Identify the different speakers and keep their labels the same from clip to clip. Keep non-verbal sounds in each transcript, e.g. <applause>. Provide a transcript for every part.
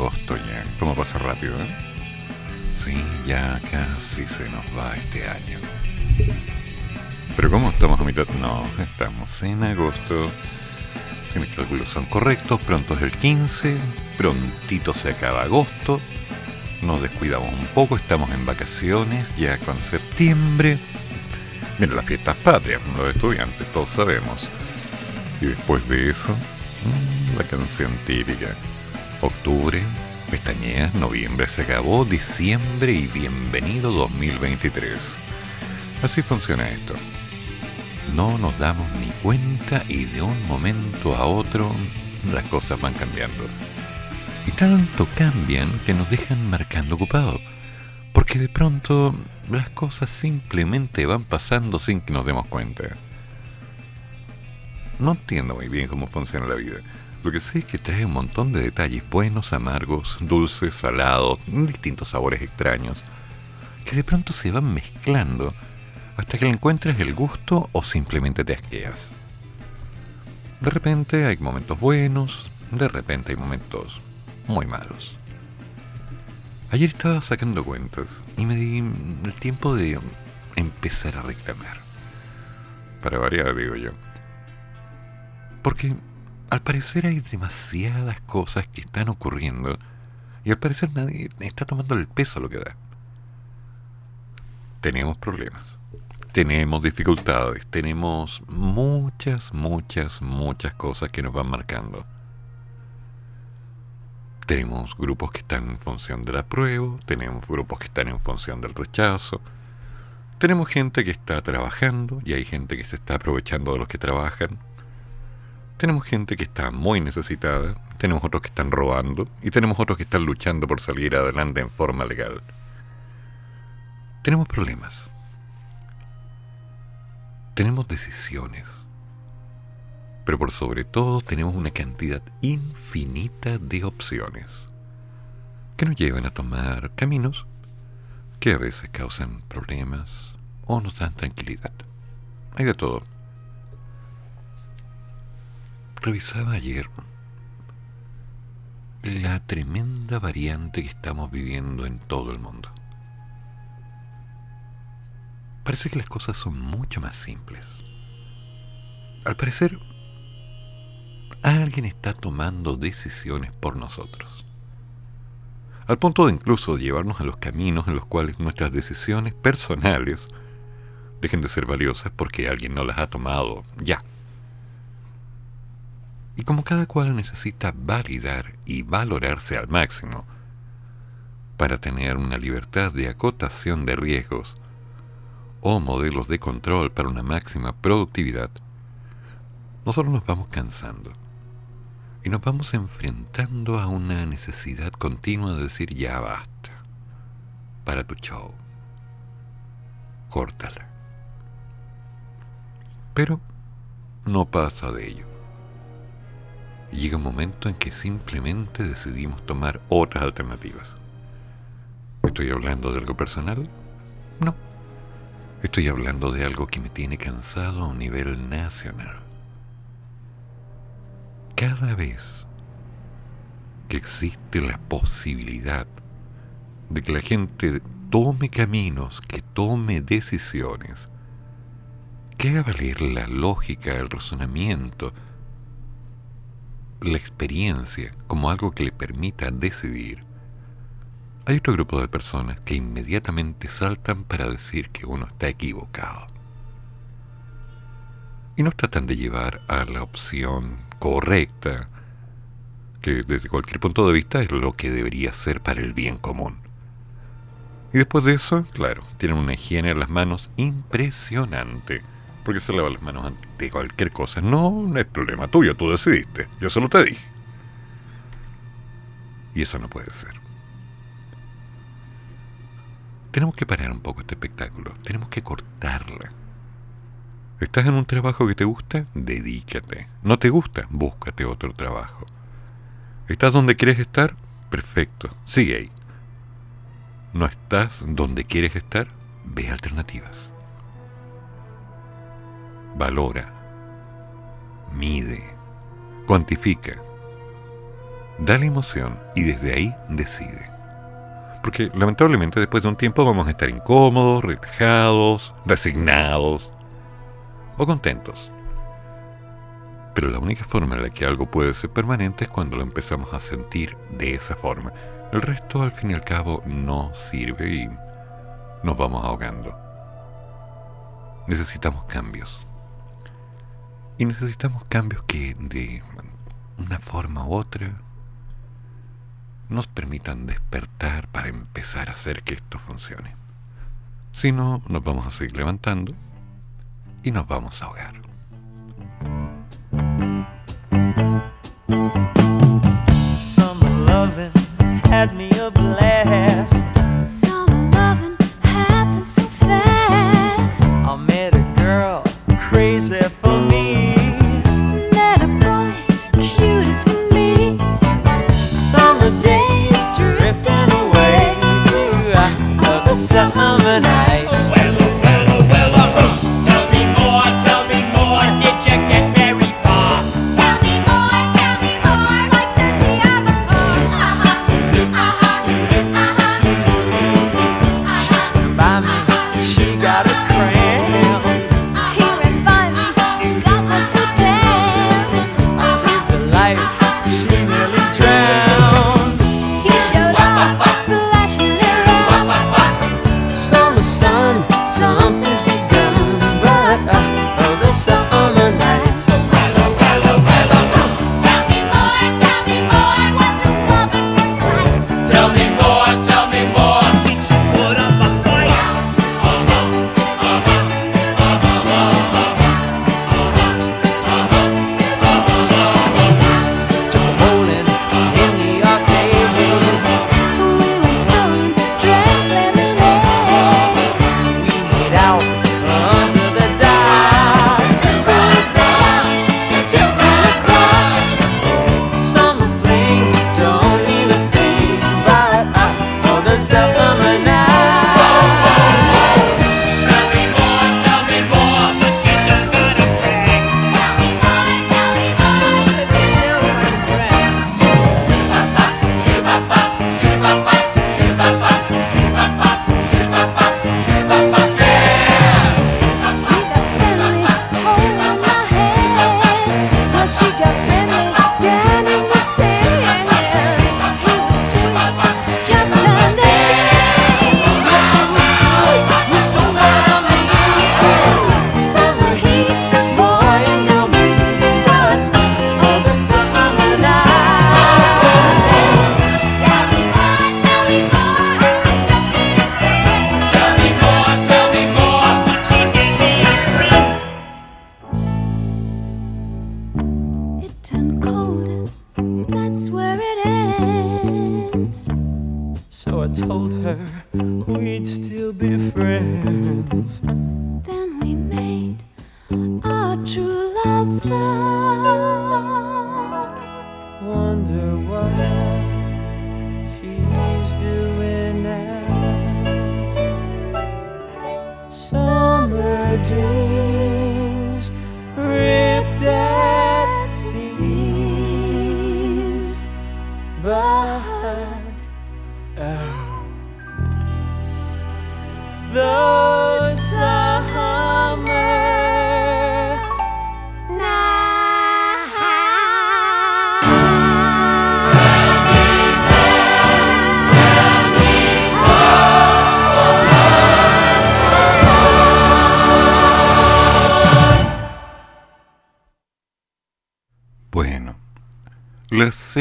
Speaker 1: Agosto ya. ¿Cómo pasa rápido, eh? Sí, ya casi se nos va este año. Pero ¿cómo estamos a mitad? No, estamos en agosto. Si mis cálculos son correctos, pronto es el 15, prontito se acaba agosto, nos descuidamos un poco, estamos en vacaciones, ya con septiembre. Vienen las fiestas patrias, los estudiantes, todos sabemos. Y después de eso, mm, la canción típica. Octubre, pestañeas, noviembre se acabó, diciembre y bienvenido 2023. Así funciona esto. No nos damos ni cuenta y de un momento a otro las cosas van cambiando. Y tanto cambian que nos dejan marcando ocupado. Porque de pronto las cosas simplemente van pasando sin que nos demos cuenta. No entiendo muy bien cómo funciona la vida. Lo que sé es que trae un montón de detalles buenos, amargos, dulces, salados, distintos sabores extraños, que de pronto se van mezclando hasta que le encuentres el gusto o simplemente te asqueas. De repente hay momentos buenos, de repente hay momentos muy malos. Ayer estaba sacando cuentas y me di el tiempo de empezar a reclamar. Para variar, digo yo. Porque al parecer hay demasiadas cosas que están ocurriendo y al parecer nadie está tomando el peso a lo que da. Tenemos problemas, tenemos dificultades, tenemos muchas, muchas, muchas cosas que nos van marcando. Tenemos grupos que están en función del apruebo, tenemos grupos que están en función del rechazo, tenemos gente que está trabajando y hay gente que se está aprovechando de los que trabajan. Tenemos gente que está muy necesitada, tenemos otros que están robando y tenemos otros que están luchando por salir adelante en forma legal. Tenemos problemas. Tenemos decisiones pero por sobre todo tenemos una cantidad infinita de opciones que nos llevan a tomar caminos que a veces causan problemas o nos dan tranquilidad. Hay de todo. Revisaba ayer la tremenda variante que estamos viviendo en todo el mundo. Parece que las cosas son mucho más simples. Al parecer, alguien está tomando decisiones por nosotros. Al punto de incluso llevarnos a los caminos en los cuales nuestras decisiones personales dejen de ser valiosas porque alguien no las ha tomado ya. Y como cada cual necesita validar y valorarse al máximo para tener una libertad de acotación de riesgos o modelos de control para una máxima productividad, nosotros nos vamos cansando y nos vamos enfrentando a una necesidad continua de decir ya basta. Para tu show. Córtala. Pero no pasa de ello. Llega un momento en que simplemente decidimos tomar otras alternativas. ¿Estoy hablando de algo personal? No. Estoy hablando de algo que me tiene cansado a un nivel nacional cada vez que existe la posibilidad de que la gente tome caminos, que tome decisiones, que haga valer la lógica, el razonamiento, la experiencia como algo que le permita decidir, hay otro grupo de personas que inmediatamente saltan para decir que uno está equivocado. Y nos tratan de llevar a la opción correcta, que desde cualquier punto de vista es lo que debería ser para el bien común. Y después de eso, claro, tienen una higiene en las manos impresionante
Speaker 2: Porque se lava las manos ante cualquier cosa. No, no es problema tuyo, tú decidiste. Yo solo te dije. Y eso no puede ser. Tenemos que parar un poco este espectáculo. Tenemos que cortarla. ¿Estás en un trabajo que te gusta? Dedícate. ¿No te gusta? Búscate otro trabajo. ¿Estás donde quieres estar? Perfecto. Sigue ahí. ¿No estás donde quieres estar? Ve alternativas. Valora. Mide. Cuantifica. Da la emoción y desde ahí decide. Porque lamentablemente después de un tiempo vamos a estar incómodos, relajados, resignados o contentos. Pero la única forma en la que algo puede ser permanente es cuando lo empezamos a sentir de esa forma. El resto al fin y al cabo no sirve y nos vamos ahogando. Necesitamos cambios. Y necesitamos cambios que de una forma u otra nos permitan despertar para empezar a hacer que esto funcione. Si no, nos vamos a seguir levantando y nos vamos a ahogar.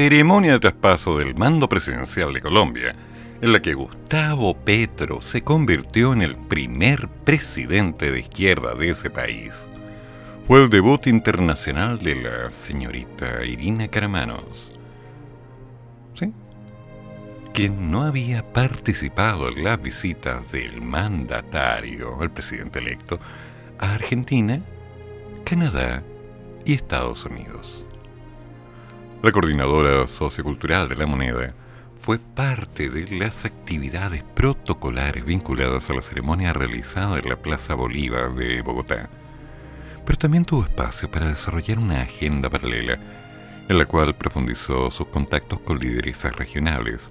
Speaker 2: Ceremonia de traspaso del mando presidencial de Colombia, en la que Gustavo Petro se convirtió en el primer presidente de izquierda de ese país,
Speaker 1: fue el debut internacional de la señorita Irina Caramanos. ¿Sí? Quien no había participado en las visitas del mandatario, el presidente electo, a Argentina, Canadá y Estados Unidos. La coordinadora sociocultural de la moneda fue parte de las actividades protocolares vinculadas a la ceremonia realizada en la Plaza Bolívar de Bogotá, pero también tuvo espacio para desarrollar una agenda paralela en la cual profundizó sus contactos con lideresas regionales,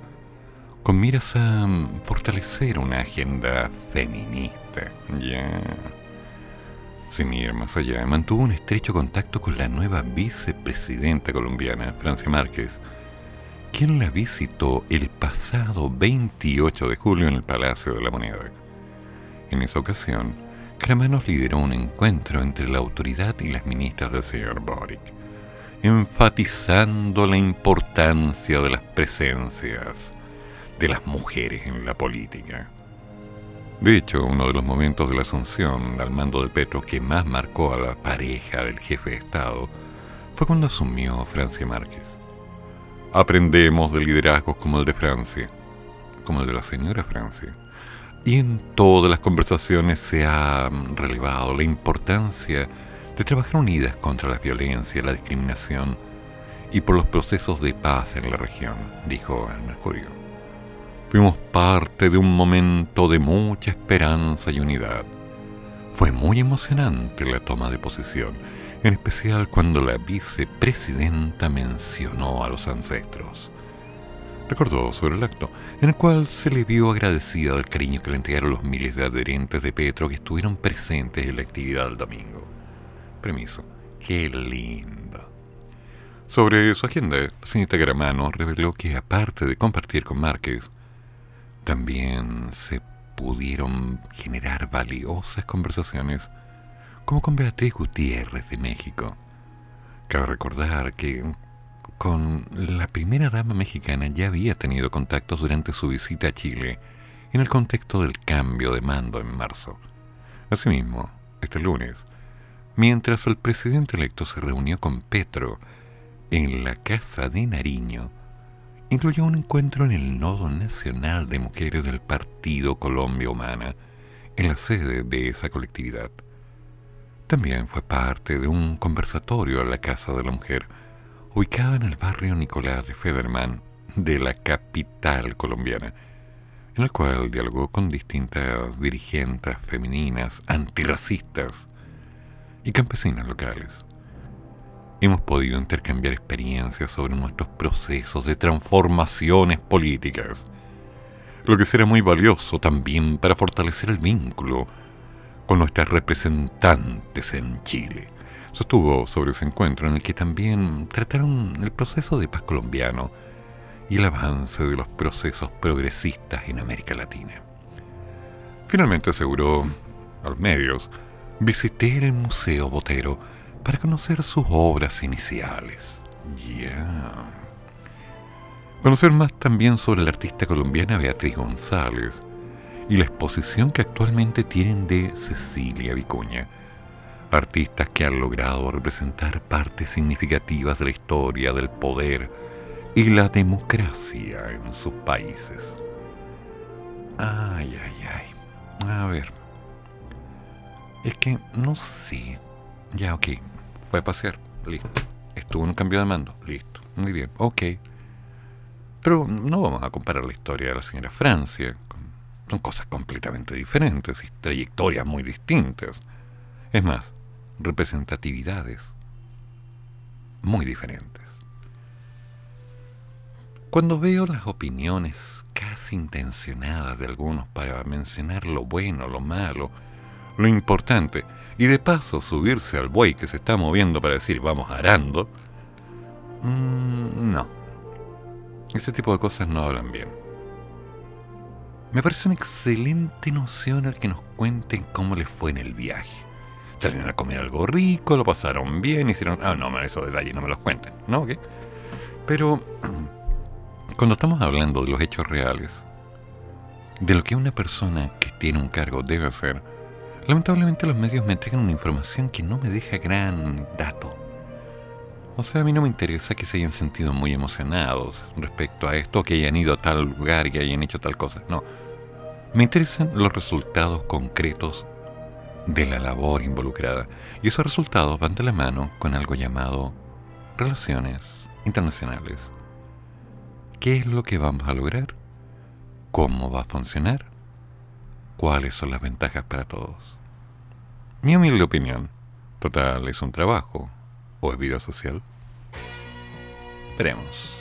Speaker 1: con miras a fortalecer una agenda feminista. Ya. Sin ir más allá, mantuvo un estrecho contacto con la nueva vicepresidenta colombiana, Francia Márquez, quien la visitó el pasado 28 de julio en el Palacio de la Moneda. En esa ocasión, Cramanos lideró un encuentro entre la autoridad y las ministras del señor Boric, enfatizando la importancia de las presencias de las mujeres en la política. De hecho, uno de los momentos de la asunción al mando de Petro que más marcó a la pareja del jefe de Estado fue cuando asumió Francia Márquez. Aprendemos de liderazgos como el de Francia, como el de la señora Francia. Y en todas las conversaciones se ha relevado la importancia de trabajar unidas contra la violencia, la discriminación y por los procesos de paz en la región, dijo el Mercurio. Fuimos parte de un momento de mucha esperanza y unidad. Fue muy emocionante la toma de posesión, en especial cuando la vicepresidenta mencionó a los ancestros. Recordó sobre el acto, en el cual se le vio agradecida del cariño que le entregaron los miles de adherentes de Petro que estuvieron presentes en la actividad del domingo. Permiso, qué lindo. Sobre su agenda, la señorita Gramano reveló que aparte de compartir con Márquez, también se pudieron generar valiosas conversaciones como con Beatriz Gutiérrez de México. Cabe recordar que con la primera dama mexicana ya había tenido contactos durante su visita a Chile en el contexto del cambio de mando en marzo. Asimismo, este lunes, mientras el presidente electo se reunió con Petro en la Casa de Nariño, incluyó un encuentro en el Nodo Nacional de Mujeres del Partido Colombia Humana, en la sede de esa colectividad. También fue parte de un conversatorio a la Casa de la Mujer, ubicada en el barrio Nicolás de Federman de la capital colombiana, en el cual dialogó con distintas dirigentes femeninas, antirracistas y campesinas locales. Hemos podido intercambiar experiencias sobre nuestros procesos de transformaciones políticas, lo que será muy valioso también para fortalecer el vínculo con nuestras representantes en Chile. Sostuvo sobre ese encuentro en el que también trataron el proceso de paz colombiano y el avance de los procesos progresistas en América Latina. Finalmente aseguró a los medios, visité el Museo Botero para conocer sus obras iniciales. Ya. Conocer más también sobre la artista colombiana Beatriz González y la exposición que actualmente tienen de Cecilia Vicuña, artistas que han logrado representar partes significativas de la historia del poder y la democracia en sus países. Ay, ay, ay. A ver. Es que no sé. Ya, ok. Fue a pasear. Listo. Estuvo en un cambio de mando. Listo. Muy bien. Ok. Pero no vamos a comparar la historia de la señora Francia. Son cosas completamente diferentes y trayectorias muy distintas. Es más, representatividades muy diferentes. Cuando veo las opiniones casi intencionadas de algunos para mencionar lo bueno, lo malo, lo importante, y de paso subirse al buey que se está moviendo para decir vamos arando, mm, no. Ese tipo de cosas no hablan bien. Me parece una excelente noción el que nos cuenten cómo les fue en el viaje. Salieron a comer algo rico, lo pasaron bien, hicieron... Ah, no, esos detalles no me los cuenten, ¿no? ¿Qué? Pero <clears throat> cuando estamos hablando de los hechos reales, de lo que una persona que tiene un cargo debe hacer,
Speaker 3: Lamentablemente los medios me entregan una información que no me deja gran dato. O sea, a mí no me interesa que se hayan sentido muy emocionados respecto a esto, que hayan ido a tal lugar y que hayan hecho tal cosa. No. Me interesan los resultados concretos de la labor involucrada. Y esos resultados van de la mano con algo llamado relaciones internacionales. ¿Qué es lo que vamos a lograr? ¿Cómo va a funcionar? ¿Cuáles son las ventajas para todos? Mi humilde opinión. Total, es un trabajo. ¿O es vida social? Veremos.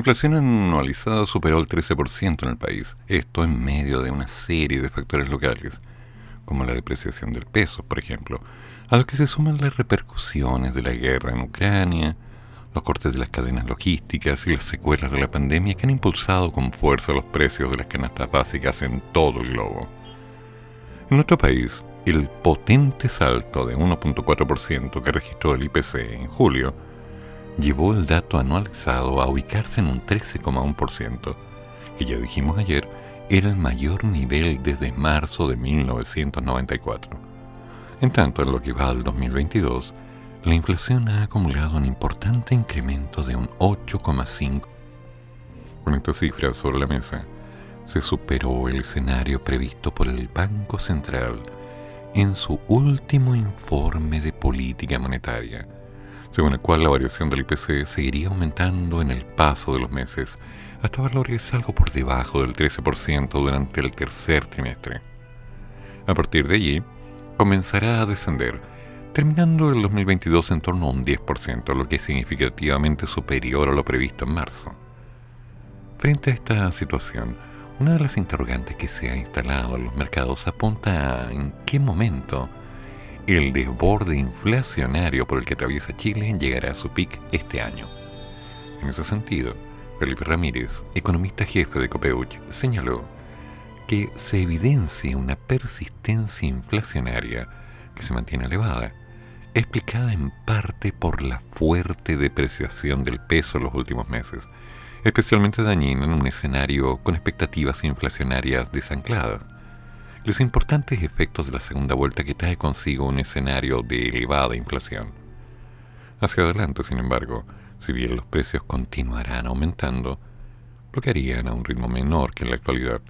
Speaker 3: Inflación anualizada superó el 13% en el país. Esto en medio de una serie de factores locales, como la depreciación del peso, por ejemplo, a los que se suman las repercusiones de la guerra en Ucrania, los cortes de las cadenas logísticas y las secuelas de la pandemia que han impulsado con fuerza los precios de las canastas básicas en todo el globo. En nuestro país, el potente salto de 1.4% que registró el IPC en julio llevó el dato anualizado a ubicarse en un 13,1%, que ya dijimos ayer era el mayor nivel desde marzo de 1994. En tanto, en lo que va al 2022, la inflación ha acumulado un importante incremento de un 8,5%. Con estas cifras sobre la mesa, se superó el escenario previsto por el Banco Central en su último informe de política monetaria, según el cual la variación del IPC seguiría aumentando en el paso de los meses,
Speaker 1: hasta valores algo por debajo del 13% durante el tercer trimestre. A partir de allí, comenzará a descender, terminando el 2022 en torno a un 10%, lo que es significativamente superior a lo previsto en marzo. Frente a esta situación, una de las interrogantes que se ha instalado en los mercados apunta a en qué momento el desborde inflacionario por el que atraviesa Chile llegará a su pic este año. En ese sentido, Felipe Ramírez, economista jefe de Copeuch, señaló que se evidencia una persistencia inflacionaria que se mantiene elevada, explicada en parte por la fuerte depreciación del peso en los últimos meses, especialmente dañina en un escenario con expectativas inflacionarias desancladas. Los importantes efectos de la segunda vuelta que trae consigo un escenario de elevada inflación. Hacia adelante, sin embargo, si bien los precios continuarán aumentando, lo que harían a un ritmo menor que en la actualidad,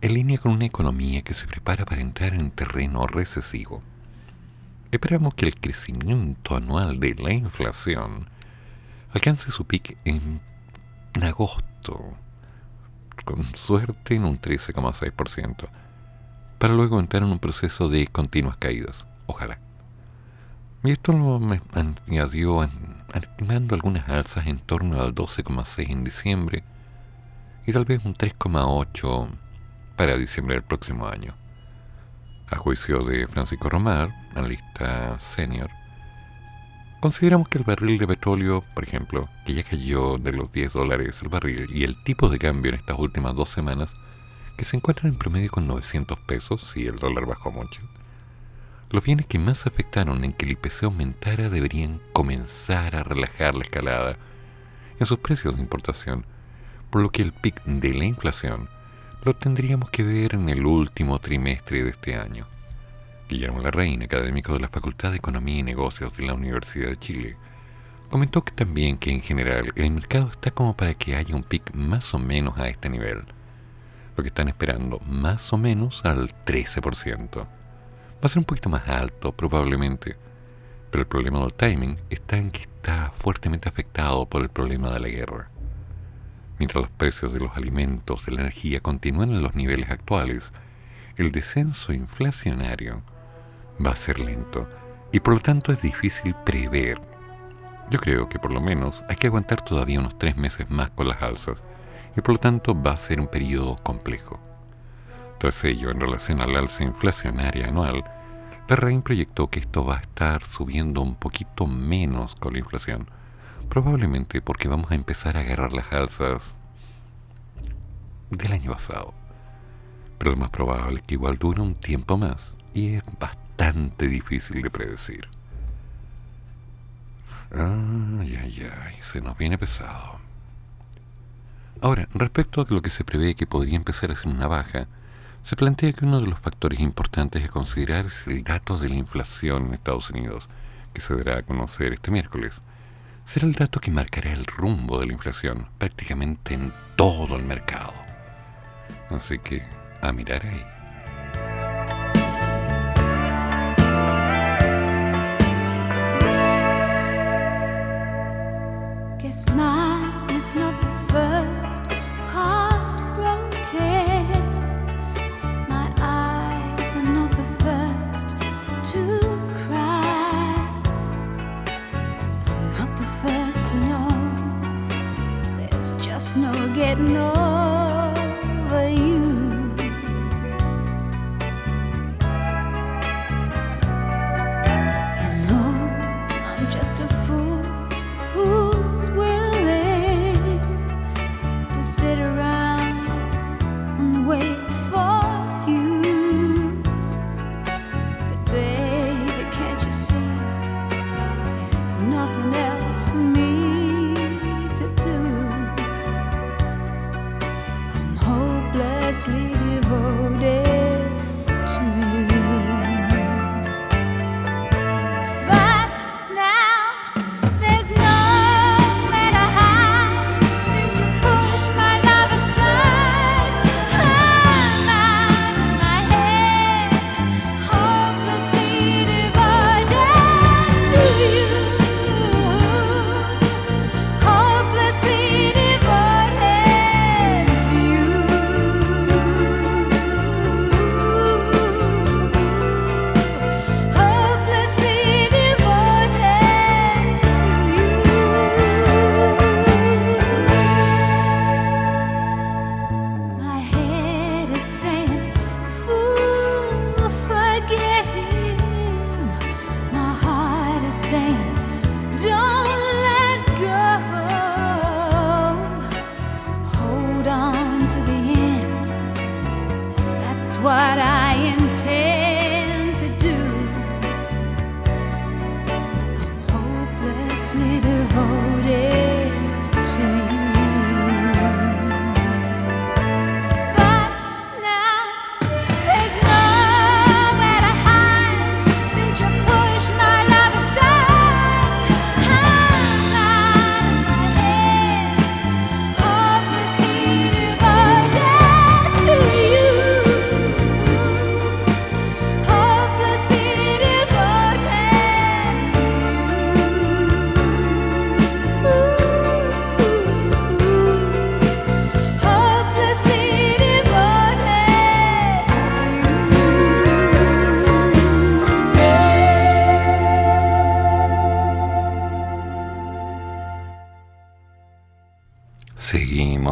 Speaker 1: en línea con una economía que se prepara para entrar en terreno recesivo. Esperamos que el crecimiento anual de la inflación alcance su pic en agosto, con suerte en un 13,6%, para luego entrar en un proceso de continuas caídas, ojalá. Y esto me añadió estimando algunas alzas en torno al 12,6 en diciembre y tal vez un 3,8 para diciembre del próximo año. A juicio de Francisco Romar, analista senior, consideramos que el barril de petróleo, por ejemplo, que ya cayó de los 10 dólares el barril y el tipo de cambio en estas últimas dos semanas, que se encuentran en promedio con 900 pesos si el dólar bajó mucho, los bienes que más afectaron en que el IPC aumentara deberían comenzar a relajar la escalada en sus precios de importación, por lo que el pic de la inflación lo tendríamos que ver en el último trimestre de este año. Guillermo Larraín, académico de la Facultad de Economía y Negocios de la Universidad de Chile, comentó que también que en general el mercado está como para que haya un pic más o menos a este nivel, lo que están esperando más o menos al 13%. Va a ser un poquito más alto, probablemente. Pero el problema del timing está en que está fuertemente afectado por el problema de la guerra. Mientras los precios de los alimentos, de la energía continúan en los niveles actuales, el descenso inflacionario va a ser lento y por lo tanto es difícil prever. Yo creo que por lo menos hay que aguantar todavía unos tres meses más con las alzas y por lo tanto va a ser un periodo complejo. Tras ello, en relación al alza inflacionaria anual, la RAIN proyectó que esto va a estar subiendo un poquito menos con la inflación, probablemente porque vamos a empezar a agarrar las alzas del año pasado. Pero lo más probable es que igual dure un tiempo más y es bastante difícil de predecir. Ay, ay, ay, se nos viene pesado. Ahora, respecto a lo que se prevé que podría empezar a ser una baja, se plantea que uno de los factores importantes a considerar es el dato de la inflación en Estados Unidos, que se dará a conocer este miércoles. Será el dato que marcará el rumbo de la inflación prácticamente en todo el mercado. Así que, a mirar ahí.
Speaker 4: No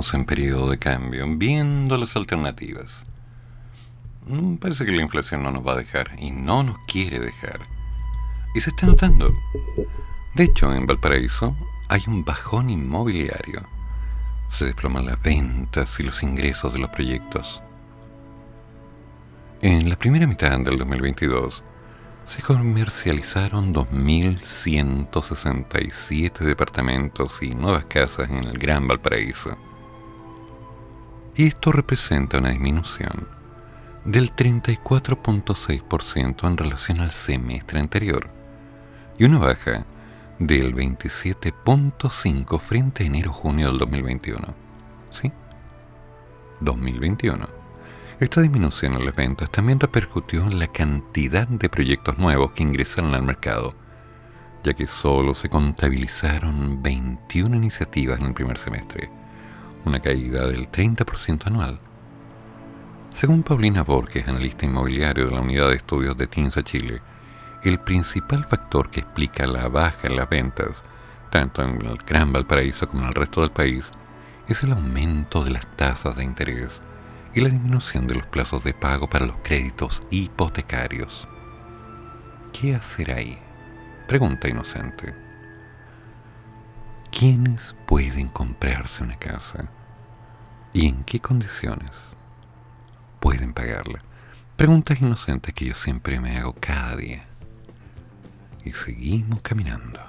Speaker 1: Seguimos en periodo de cambio, viendo las alternativas. Mm, Parece que la inflación no nos va a dejar y no nos quiere dejar. Y se está notando. De hecho, en Valparaíso hay un bajón inmobiliario. Se desploman las ventas y los ingresos de los proyectos. En la primera mitad del 2022 se comercializaron 2.167 departamentos y nuevas casas en el Gran Valparaíso. Y esto representa una disminución del 34.6% en relación al semestre anterior y una baja del 27.5% frente a enero-junio del 2021. ¿Sí? 2021. Esta disminución en las ventas también repercutió en la cantidad de proyectos nuevos que ingresaron al mercado, ya que solo se contabilizaron 21 iniciativas en el primer semestre, una caída del 30% anual. Según Paulina Borges, analista inmobiliario de la Unidad de Estudios de TINSA Chile, el principal factor que explica la baja en las ventas, tanto en el Gran Valparaíso como en el resto del país, es el aumento de las tasas de interés y la disminución de los plazos de pago para los créditos hipotecarios. ¿Qué hacer ahí? Pregunta inocente. ¿Quiénes pueden comprarse una casa? ¿Y en qué condiciones pueden pagarla? Preguntas inocentes que yo siempre me hago cada día. Y seguimos caminando.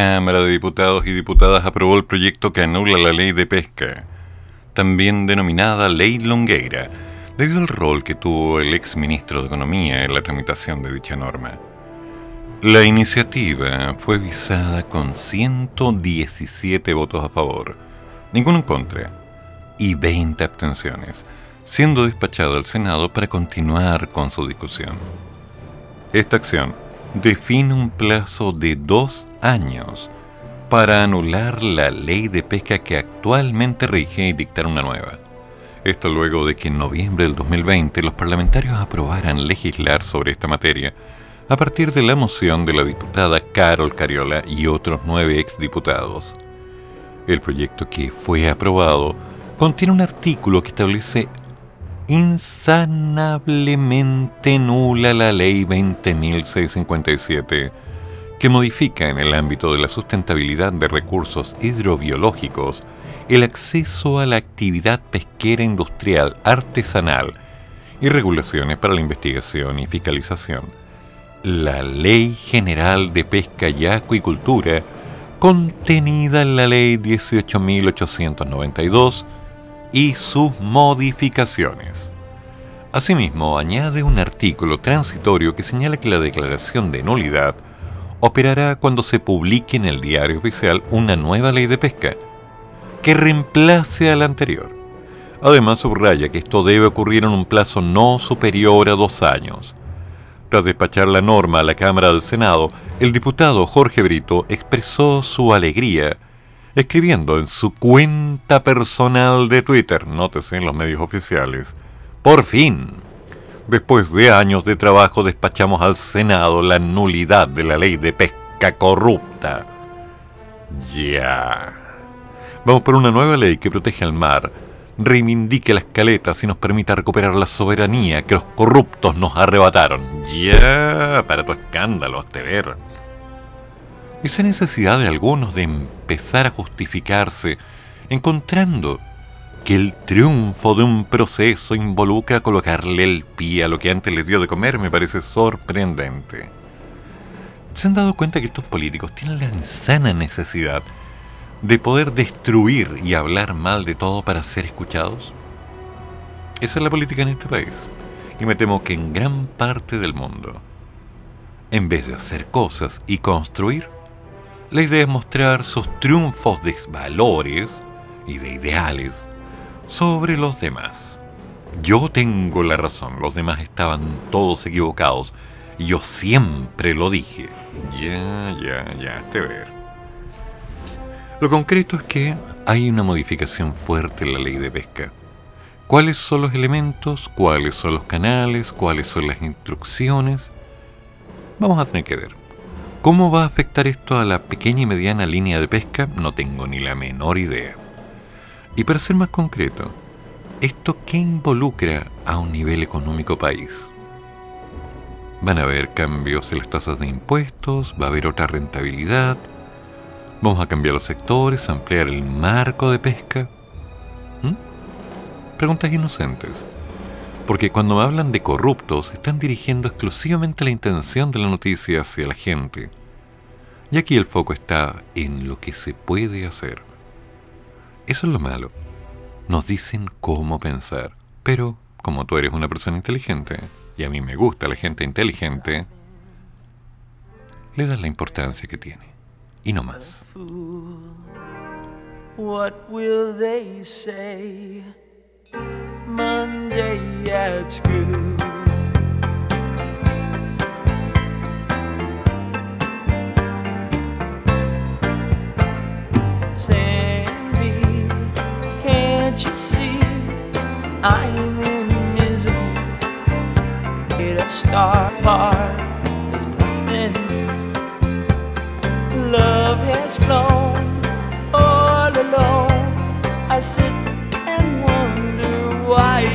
Speaker 1: Cámara de Diputados y Diputadas aprobó el proyecto que anula la ley de pesca, también denominada Ley Longueira, debido al rol que tuvo el ex ministro de Economía en la tramitación de dicha norma. La iniciativa fue visada con 117 votos a favor, ninguno en contra y 20 abstenciones, siendo despachado al Senado para continuar con su discusión. Esta acción define un plazo de dos años para anular la ley de pesca que actualmente rige y dictar una nueva. Esto luego de que en noviembre del 2020 los parlamentarios aprobaran legislar sobre esta materia a partir de la moción de la diputada Carol Cariola y otros nueve exdiputados. El proyecto que fue aprobado contiene un artículo que establece insanablemente nula la ley 20.657, que modifica en el ámbito de la sustentabilidad de recursos hidrobiológicos el acceso a la actividad pesquera industrial artesanal y regulaciones para la investigación y fiscalización. La Ley General de Pesca y Acuicultura, contenida en la Ley 18.892 y sus modificaciones. Asimismo, añade un artículo transitorio que señala que la declaración de nulidad operará cuando se publique en el diario oficial una nueva ley de pesca que reemplace a la anterior. Además, subraya que esto debe ocurrir en un plazo no superior a dos años. Tras despachar la norma a la Cámara del Senado, el diputado Jorge Brito expresó su alegría escribiendo en su cuenta personal de Twitter, nótese en los medios oficiales, por fin, después de años de trabajo despachamos al Senado la nulidad de la ley de pesca corrupta. Ya. Vamos por una nueva ley que protege al mar, reivindique las caletas y nos permita recuperar la soberanía que los corruptos nos arrebataron. Ya, para tu escándalo, ver. Esa necesidad de algunos de empezar a justificarse, encontrando que el triunfo de un proceso involucra colocarle el pie a lo que antes les dio de comer, me parece sorprendente. ¿Se han dado cuenta que estos políticos tienen la insana necesidad de poder destruir y hablar mal de todo para ser escuchados? Esa es la política en este país. Y me temo que en gran parte del mundo, en vez de hacer cosas y construir, la idea es mostrar sus triunfos de valores y de ideales sobre los demás. Yo tengo la razón, los demás estaban todos equivocados yo siempre lo dije. Ya, ya, ya, te ver. Lo concreto es que hay una modificación fuerte en la ley de pesca. ¿Cuáles son los elementos? ¿Cuáles son los canales? ¿Cuáles son las instrucciones? Vamos a tener que ver. ¿Cómo va a afectar esto a la pequeña y mediana línea de pesca? No tengo ni la menor idea. Y para ser más concreto, ¿esto qué involucra a un nivel económico país? Van a haber cambios en las tasas de impuestos, va a haber otra rentabilidad, vamos a cambiar los sectores, ampliar el marco de pesca. ¿Mm? Preguntas inocentes. Porque cuando me hablan de corruptos, están dirigiendo exclusivamente la intención de la noticia hacia la gente. Y aquí el foco está en lo que se puede hacer. Eso es lo malo. Nos dicen cómo pensar. Pero, como tú eres una persona inteligente, y a mí me gusta la gente inteligente, le das la importancia que tiene. Y no más.
Speaker 2: What will they say Monday at school? Sandy, can't you see I'm in misery? It a star part is nothing love has flown all alone. I sit and wonder why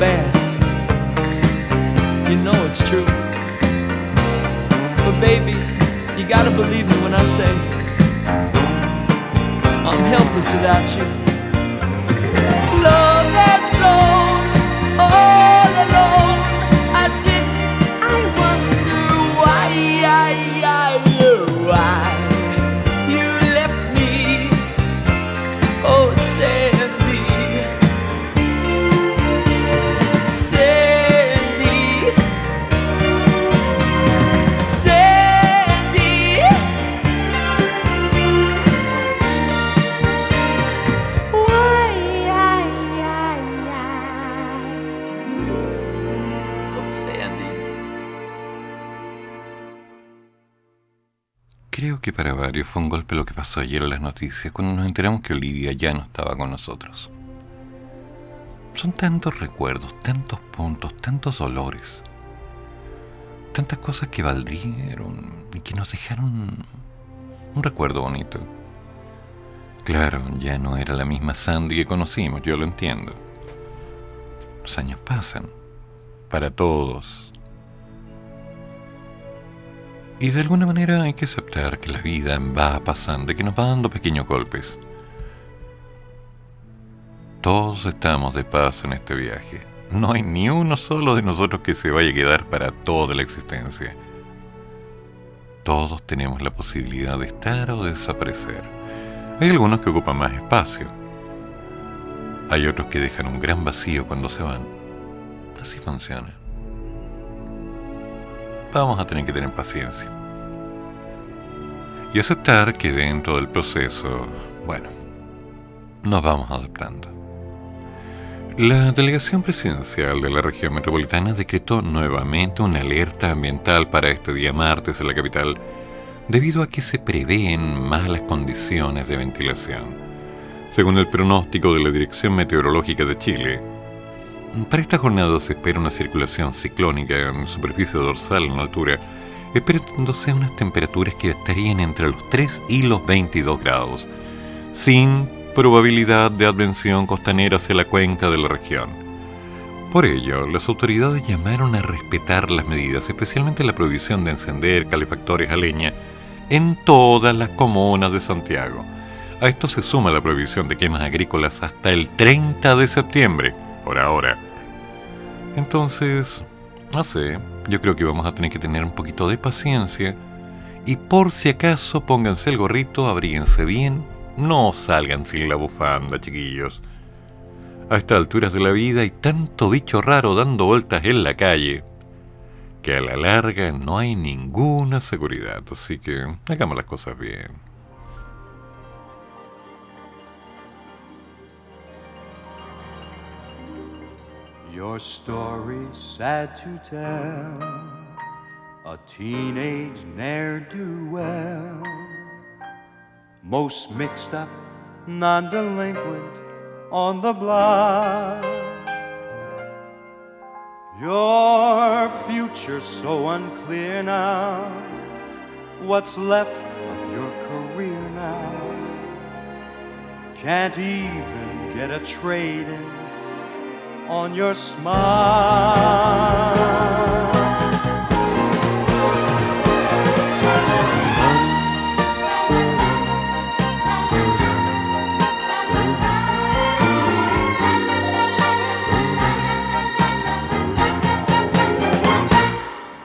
Speaker 2: bad. You know it's true. But baby, you gotta believe me when I say I'm helpless without you. Love has flown all
Speaker 1: que para varios fue un golpe lo que pasó ayer en las noticias cuando nos enteramos que Olivia ya no estaba con nosotros. Son tantos recuerdos, tantos puntos, tantos dolores, tantas cosas que valdieron y que nos dejaron un recuerdo bonito. Claro, ya no era la misma Sandy que conocimos, yo lo entiendo. Los años pasan, para todos, y de alguna manera hay que aceptar que la vida va pasando y que nos va dando pequeños golpes. Todos estamos de paso en este viaje. No hay ni uno solo de nosotros que se vaya a quedar para toda la existencia. Todos tenemos la posibilidad de estar o de desaparecer. Hay algunos que ocupan más espacio. Hay otros que dejan un gran vacío cuando se van. Así funciona vamos a tener que tener paciencia. Y aceptar que dentro del proceso, bueno, nos vamos adaptando. La delegación presidencial de la región metropolitana decretó nuevamente una alerta ambiental para este día martes en la capital debido a que se prevén malas condiciones de ventilación. Según el pronóstico de la Dirección Meteorológica de Chile, para esta jornada se espera una circulación ciclónica en superficie dorsal en altura, esperándose unas temperaturas que estarían entre los 3 y los 22 grados, sin probabilidad de advención costanera hacia la cuenca de la región. Por ello, las autoridades llamaron a respetar las medidas, especialmente la prohibición de encender calefactores a leña en todas las comunas de Santiago. A esto se suma la prohibición de quemas agrícolas hasta el 30 de septiembre, por ahora. Entonces, no sé, yo creo que vamos a tener que tener un poquito de paciencia y por si acaso pónganse el gorrito, abríguense bien, no salgan sin la bufanda, chiquillos. A estas alturas de la vida hay tanto bicho raro dando vueltas en la calle que a la larga no hay ninguna seguridad, así que hagamos las cosas bien.
Speaker 5: Your story's sad to tell. A teenage ne'er do well. Most mixed up, non delinquent on the block. Your future's so unclear now. What's left of your career now? Can't even get a trade in on your smile.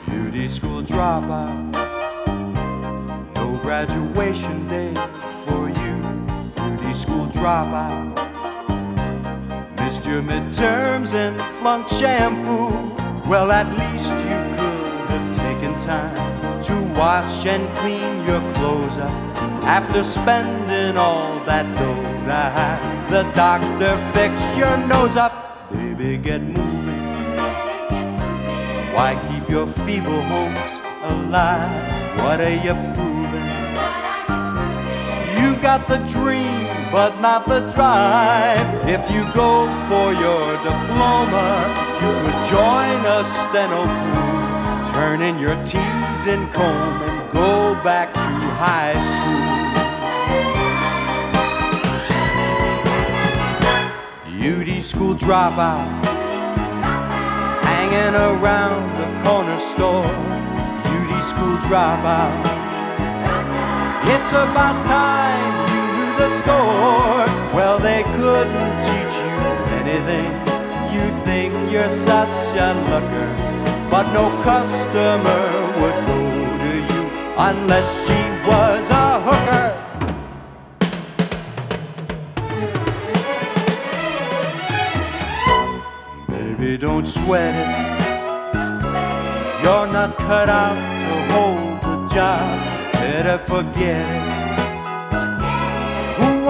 Speaker 5: Beauty school dropout, no graduation day for you. Beauty school dropout. Your midterms and flunked shampoo. Well, at least you could have taken time to wash and clean your clothes up after spending all that dough to have the doctor fix your nose up. Baby, get moving. Why keep your feeble hopes alive? What are you proving? You've got the dream, but not the drive. If you go for your diploma, you could join a steno oh, crew Turn in your T's and comb and go back to high school. Beauty school dropout, hanging around the corner store. Beauty school dropout. It's about time score. Well, they couldn't teach you anything. You think you're such a looker, but no customer would go to you unless she was a hooker. Baby, don't sweat it. You're not cut out to hold the job. Better forget it.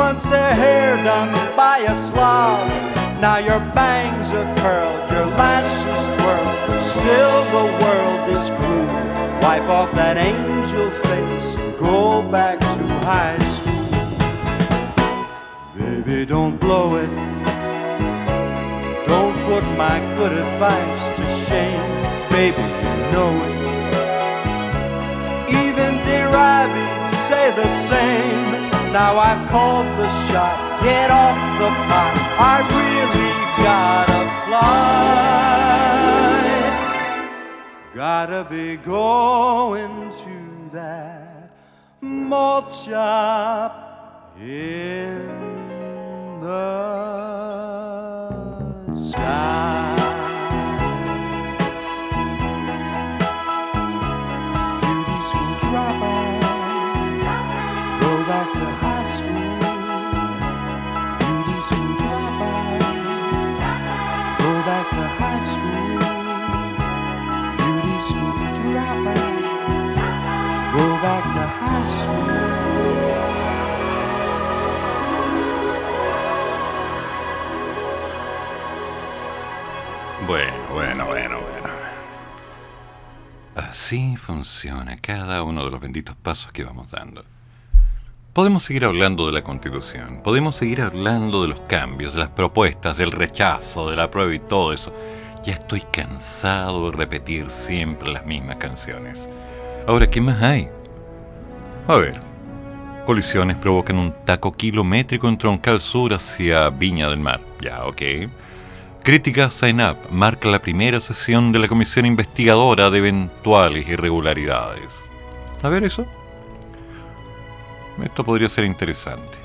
Speaker 5: Wants their hair done by a slob? Now your bangs are curled, your lashes twirled, but still the world is cruel. Wipe off that angel face, go back to high school. Baby, don't blow it. Don't put my good advice to shame, baby, you know it. Even dear rabbits say the same. Now I've called the shot, get off the pot. I've really gotta fly. Gotta be going to that malt shop in the sky.
Speaker 1: Así funciona cada uno de los benditos pasos que vamos dando. Podemos seguir hablando de la Constitución, podemos seguir hablando de los cambios, de las propuestas, del rechazo, de la prueba y todo eso. Ya estoy cansado de repetir siempre las mismas canciones. Ahora, ¿qué más hay? A ver, colisiones provocan un taco kilométrico en Troncal Sur hacia Viña del Mar. Ya, ok. Crítica Sign Up marca la primera sesión de la comisión investigadora de eventuales irregularidades. A ver eso. Esto podría ser interesante.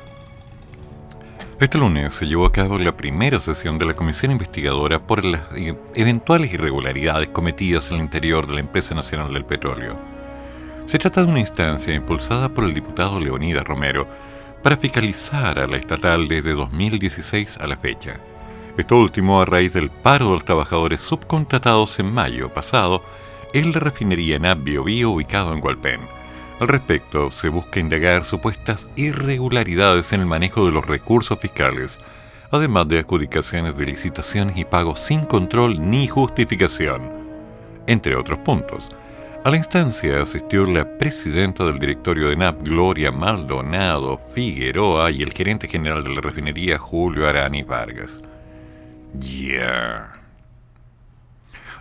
Speaker 1: Este lunes se llevó a cabo la primera sesión de la comisión investigadora por las eventuales irregularidades cometidas en el interior de la Empresa Nacional del Petróleo. Se trata de una instancia impulsada por el diputado Leonidas Romero para fiscalizar a la estatal desde 2016 a la fecha. Esto último a raíz del paro de los trabajadores subcontratados en mayo pasado en la refinería Bio Bio ubicado en Hualpén. Al respecto, se busca indagar supuestas irregularidades en el manejo de los recursos fiscales, además de adjudicaciones de licitaciones y pagos sin control ni justificación, entre otros puntos. A la instancia asistió la presidenta del directorio de NAP, Gloria Maldonado Figueroa, y el gerente general de la refinería, Julio Arani Vargas. Ya.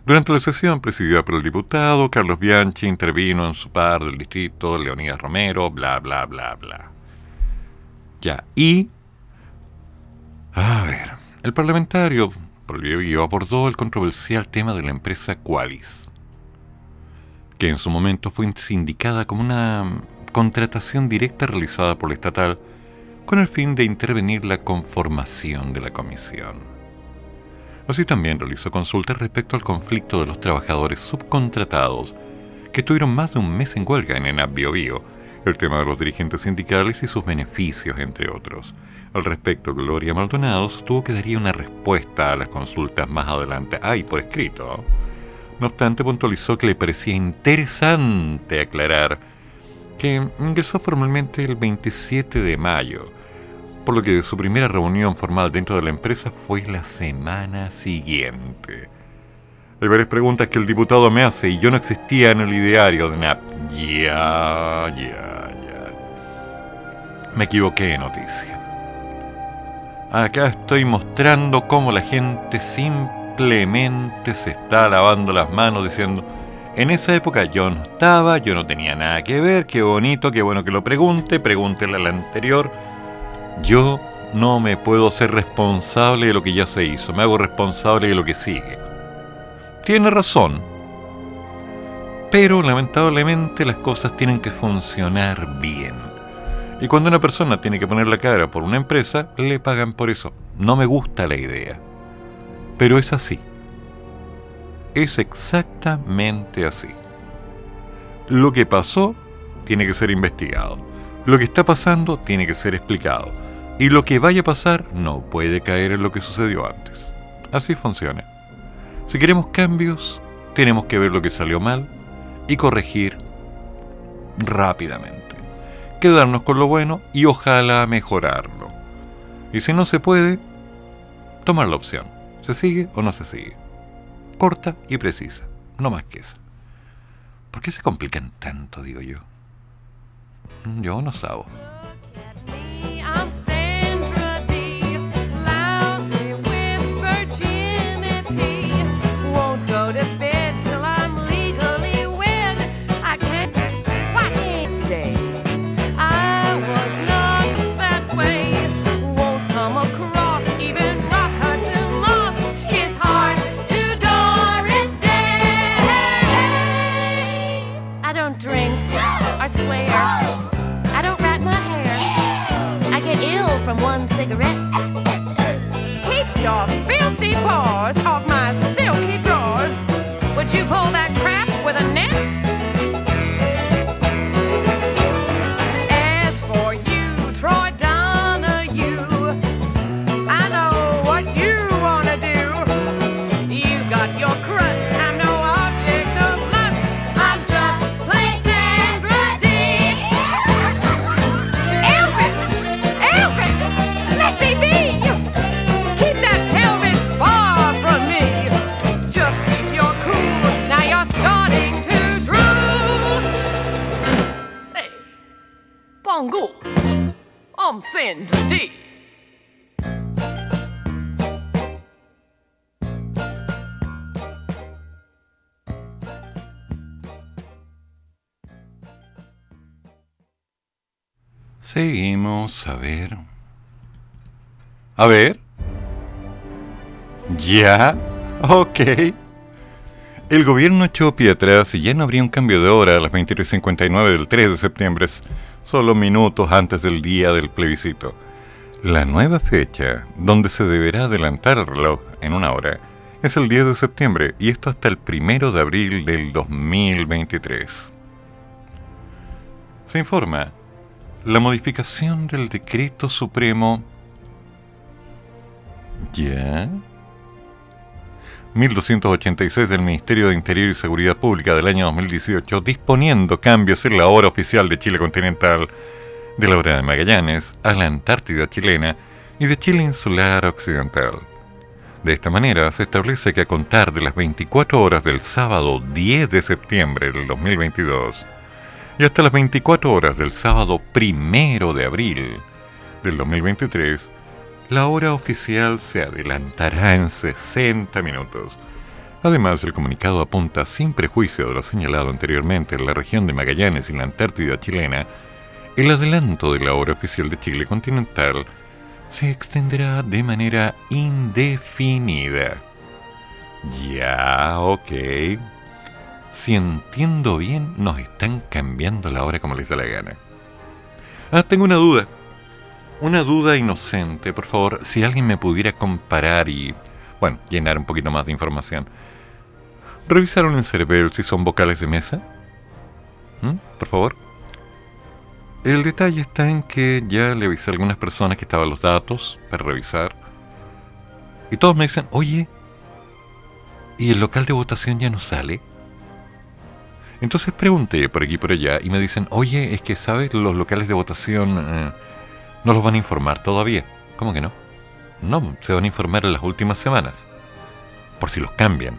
Speaker 1: Durante la sesión presidida por el diputado, Carlos Bianchi intervino en su par del distrito, Leonidas Romero, bla, bla, bla, bla. Ya, y... A ver, el parlamentario por el Bio abordó el controversial tema de la empresa Qualis, que en su momento fue sindicada como una contratación directa realizada por la estatal con el fin de intervenir la conformación de la comisión. Así también realizó consultas respecto al conflicto de los trabajadores subcontratados que estuvieron más de un mes en huelga en ENAP Bio el tema de los dirigentes sindicales y sus beneficios, entre otros. Al respecto, Gloria Maldonado sostuvo que daría una respuesta a las consultas más adelante, ay, por escrito. No obstante, puntualizó que le parecía interesante aclarar que ingresó formalmente el 27 de mayo, por lo que su primera reunión formal dentro de la empresa fue la semana siguiente. Hay varias preguntas que el diputado me hace y yo no existía en el ideario de NAP. Ya, ya, ya. Me equivoqué de noticia. Acá estoy mostrando cómo la gente simplemente se está lavando las manos diciendo En esa época yo no estaba, yo no tenía nada que ver, qué bonito, qué bueno que lo pregunte, pregúntele al anterior. Yo no me puedo ser responsable de lo que ya se hizo, me hago responsable de lo que sigue. Tiene razón, pero lamentablemente las cosas tienen que funcionar bien. Y cuando una persona tiene que poner la cara por una empresa, le pagan por eso. No me gusta la idea. Pero es así. Es exactamente así. Lo que pasó tiene que ser investigado. Lo que está pasando tiene que ser explicado. Y lo que vaya a pasar no puede caer en lo que sucedió antes. Así funciona. Si queremos cambios, tenemos que ver lo que salió mal y corregir rápidamente. Quedarnos con lo bueno y ojalá mejorarlo. Y si no se puede, tomar la opción. ¿Se sigue o no se sigue? Corta y precisa. No más que esa. ¿Por qué se complican tanto, digo yo? Yo no sabo. Seguimos, a ver. A ver. Ya. Ok. El gobierno echó pie atrás y ya no habría un cambio de hora a las 23.59 del 3 de septiembre, solo minutos antes del día del plebiscito. La nueva fecha, donde se deberá adelantar el reloj en una hora, es el 10 de septiembre y esto hasta el 1 de abril del 2023. Se informa la modificación del decreto supremo ya 1286 del Ministerio de Interior y Seguridad Pública del año 2018 disponiendo cambios en la hora oficial de Chile continental, de la hora de Magallanes a la Antártida chilena y de Chile insular occidental. De esta manera se establece que a contar de las 24 horas del sábado 10 de septiembre del 2022 y hasta las 24 horas del sábado primero de abril del 2023, la hora oficial se adelantará en 60 minutos. Además, el comunicado apunta sin prejuicio de lo señalado anteriormente en la región de Magallanes y la Antártida chilena, el adelanto de la hora oficial de Chile continental se extenderá de manera indefinida. Ya, ok. Si entiendo bien, nos están cambiando la hora como les da la gana. Ah, tengo una duda. Una duda inocente, por favor, si alguien me pudiera comparar y, bueno, llenar un poquito más de información. ¿Revisaron en Cerebel si son vocales de mesa? ¿Mm? Por favor. El detalle está en que ya le avisé a algunas personas que estaban los datos para revisar. Y todos me dicen, oye, ¿y el local de votación ya no sale? Entonces pregunté por aquí y por allá y me dicen, oye, es que, ¿sabes? Los locales de votación eh, no los van a informar todavía. ¿Cómo que no? No, se van a informar en las últimas semanas. Por si los cambian.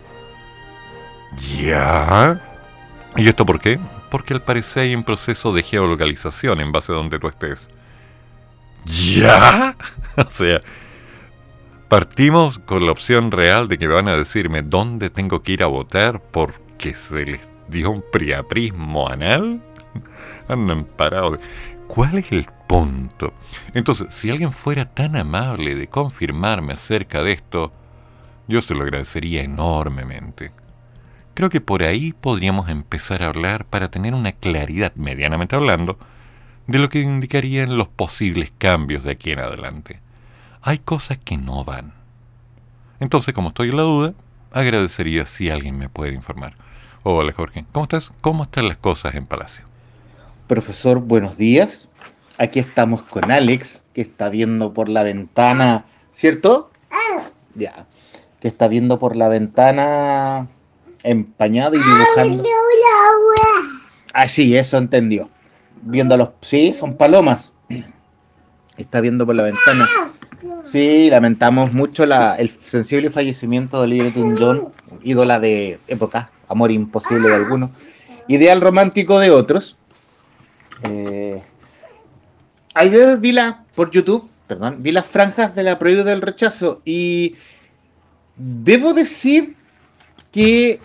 Speaker 1: ¿Ya? ¿Y esto por qué? Porque al parecer hay un proceso de geolocalización en base a donde tú estés. ¿Ya? <laughs> o sea, partimos con la opción real de que me van a decirme dónde tengo que ir a votar porque se les dio un priaprismo anal? Andan parados. ¿Cuál es el punto? Entonces, si alguien fuera tan amable de confirmarme acerca de esto, yo se lo agradecería enormemente. Creo que por ahí podríamos empezar a hablar para tener una claridad, medianamente hablando, de lo que indicarían los posibles cambios de aquí en adelante. Hay cosas que no van. Entonces, como estoy en la duda, agradecería si alguien me puede informar. Hola Jorge, ¿cómo estás? ¿Cómo están las cosas en Palacio?
Speaker 6: Profesor, buenos días. Aquí estamos con Alex, que está viendo por la ventana, ¿cierto? Ya. Que está viendo por la ventana empañado y dibujando. Ah, sí, eso entendió. Viendo los. Sí, son palomas. Está viendo por la ventana. Sí, lamentamos mucho la, el sensible fallecimiento de Olivia Newton-John, ídola de época, amor imposible de algunos, ideal romántico de otros. Eh, ayer vi la, por YouTube, perdón, vi las franjas de la prohibido del rechazo y debo decir que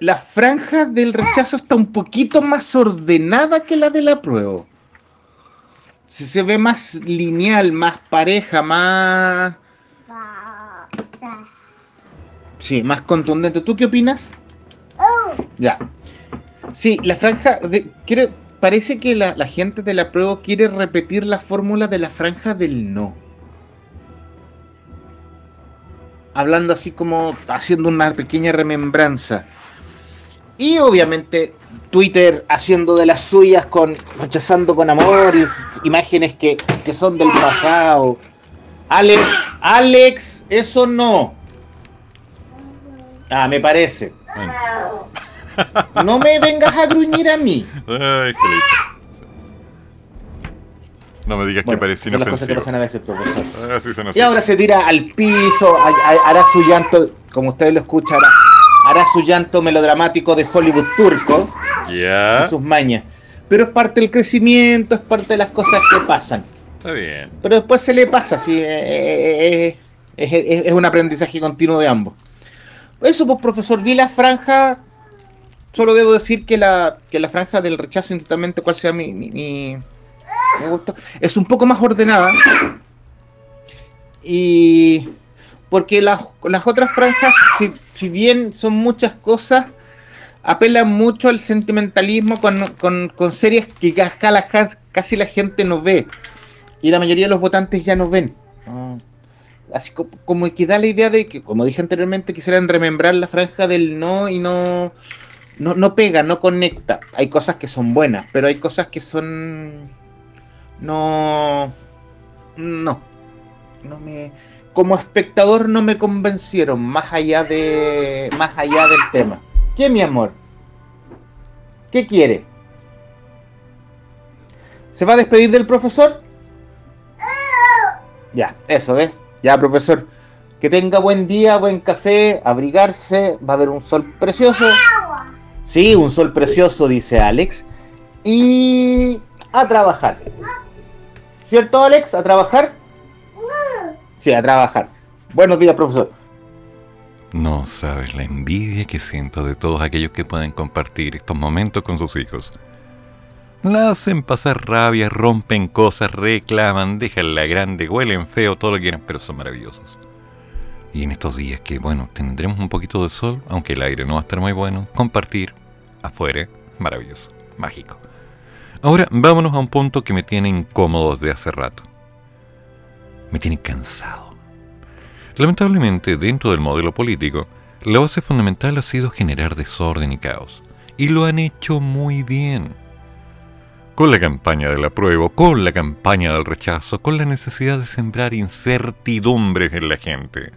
Speaker 6: la franja del rechazo está un poquito más ordenada que la de la prueba. Si se ve más lineal, más pareja, más... Sí, más contundente. ¿Tú qué opinas? Ya. Sí, la franja... De, quiere- parece que la, la gente de la prueba quiere repetir la fórmula de la franja del no. Hablando así como haciendo una pequeña remembranza. Y obviamente Twitter haciendo de las suyas con rechazando con amor y imágenes que, que son del pasado. Alex, Alex, eso no. Ah, me parece. <laughs> No me vengas a gruñir a mí.
Speaker 1: Ay. No me digas
Speaker 6: Bueno,
Speaker 1: que parece
Speaker 6: que
Speaker 1: inofensivo.
Speaker 6: a veces.
Speaker 1: Ah, sí.
Speaker 6: Y ahora se tira al piso, ha- ha- hará su llanto, como ustedes lo escuchan, hará, hará su llanto melodramático de Hollywood turco,
Speaker 1: Ya.
Speaker 6: con sus mañas. Pero es parte del crecimiento, es parte de las cosas que pasan.
Speaker 1: Está bien.
Speaker 6: Pero después se le pasa, sí, eh, eh, eh, es- es un aprendizaje continuo de ambos. Eso, pues, profesor, vi la franja. Solo debo decir que la, que la franja del rechazo, indistintamente cuál sea mi, gusto, es un poco más ordenada. Y. Porque las, las otras franjas, si, si bien son muchas cosas, apelan mucho al sentimentalismo con, con, con series que casi la gente no ve y la mayoría de los votantes ya no ven. Así co- como que da la idea de que, como dije anteriormente, quisieran remembrar la franja del no y no, no, no pega, no conecta. Hay cosas que son buenas, pero hay cosas que son... No... No. No me... Como espectador no me convencieron más allá de... Más allá del tema. ¿Qué, mi amor? ¿Qué quiere? ¿Se va a despedir del profesor? Ya, eso, ¿ves? Ya, profesor. Que tenga buen día, buen café, abrigarse. Va a haber un sol precioso. Sí, un sol precioso, dice Alex. Y a trabajar. ¿Cierto, Alex? ¿A trabajar? Sí, a trabajar. Buenos días, profesor.
Speaker 1: No sabes la envidia que siento de todos aquellos que pueden compartir estos momentos con sus hijos. La hacen pasar rabia, rompen cosas, reclaman, dejan la grande, huelen feo, todo lo que quieran, pero son maravillosos. Y en estos días que, bueno, tendremos un poquito de sol, aunque el aire no va a estar muy bueno, compartir afuera, maravilloso, mágico. Ahora vámonos a un punto que me tiene incómodo desde hace rato. Me tiene cansado. Lamentablemente, dentro del modelo político, la base fundamental ha sido generar desorden y caos. Y lo han hecho muy bien. Con la campaña del apruebo, con la campaña del rechazo, con la necesidad de sembrar incertidumbres en la gente.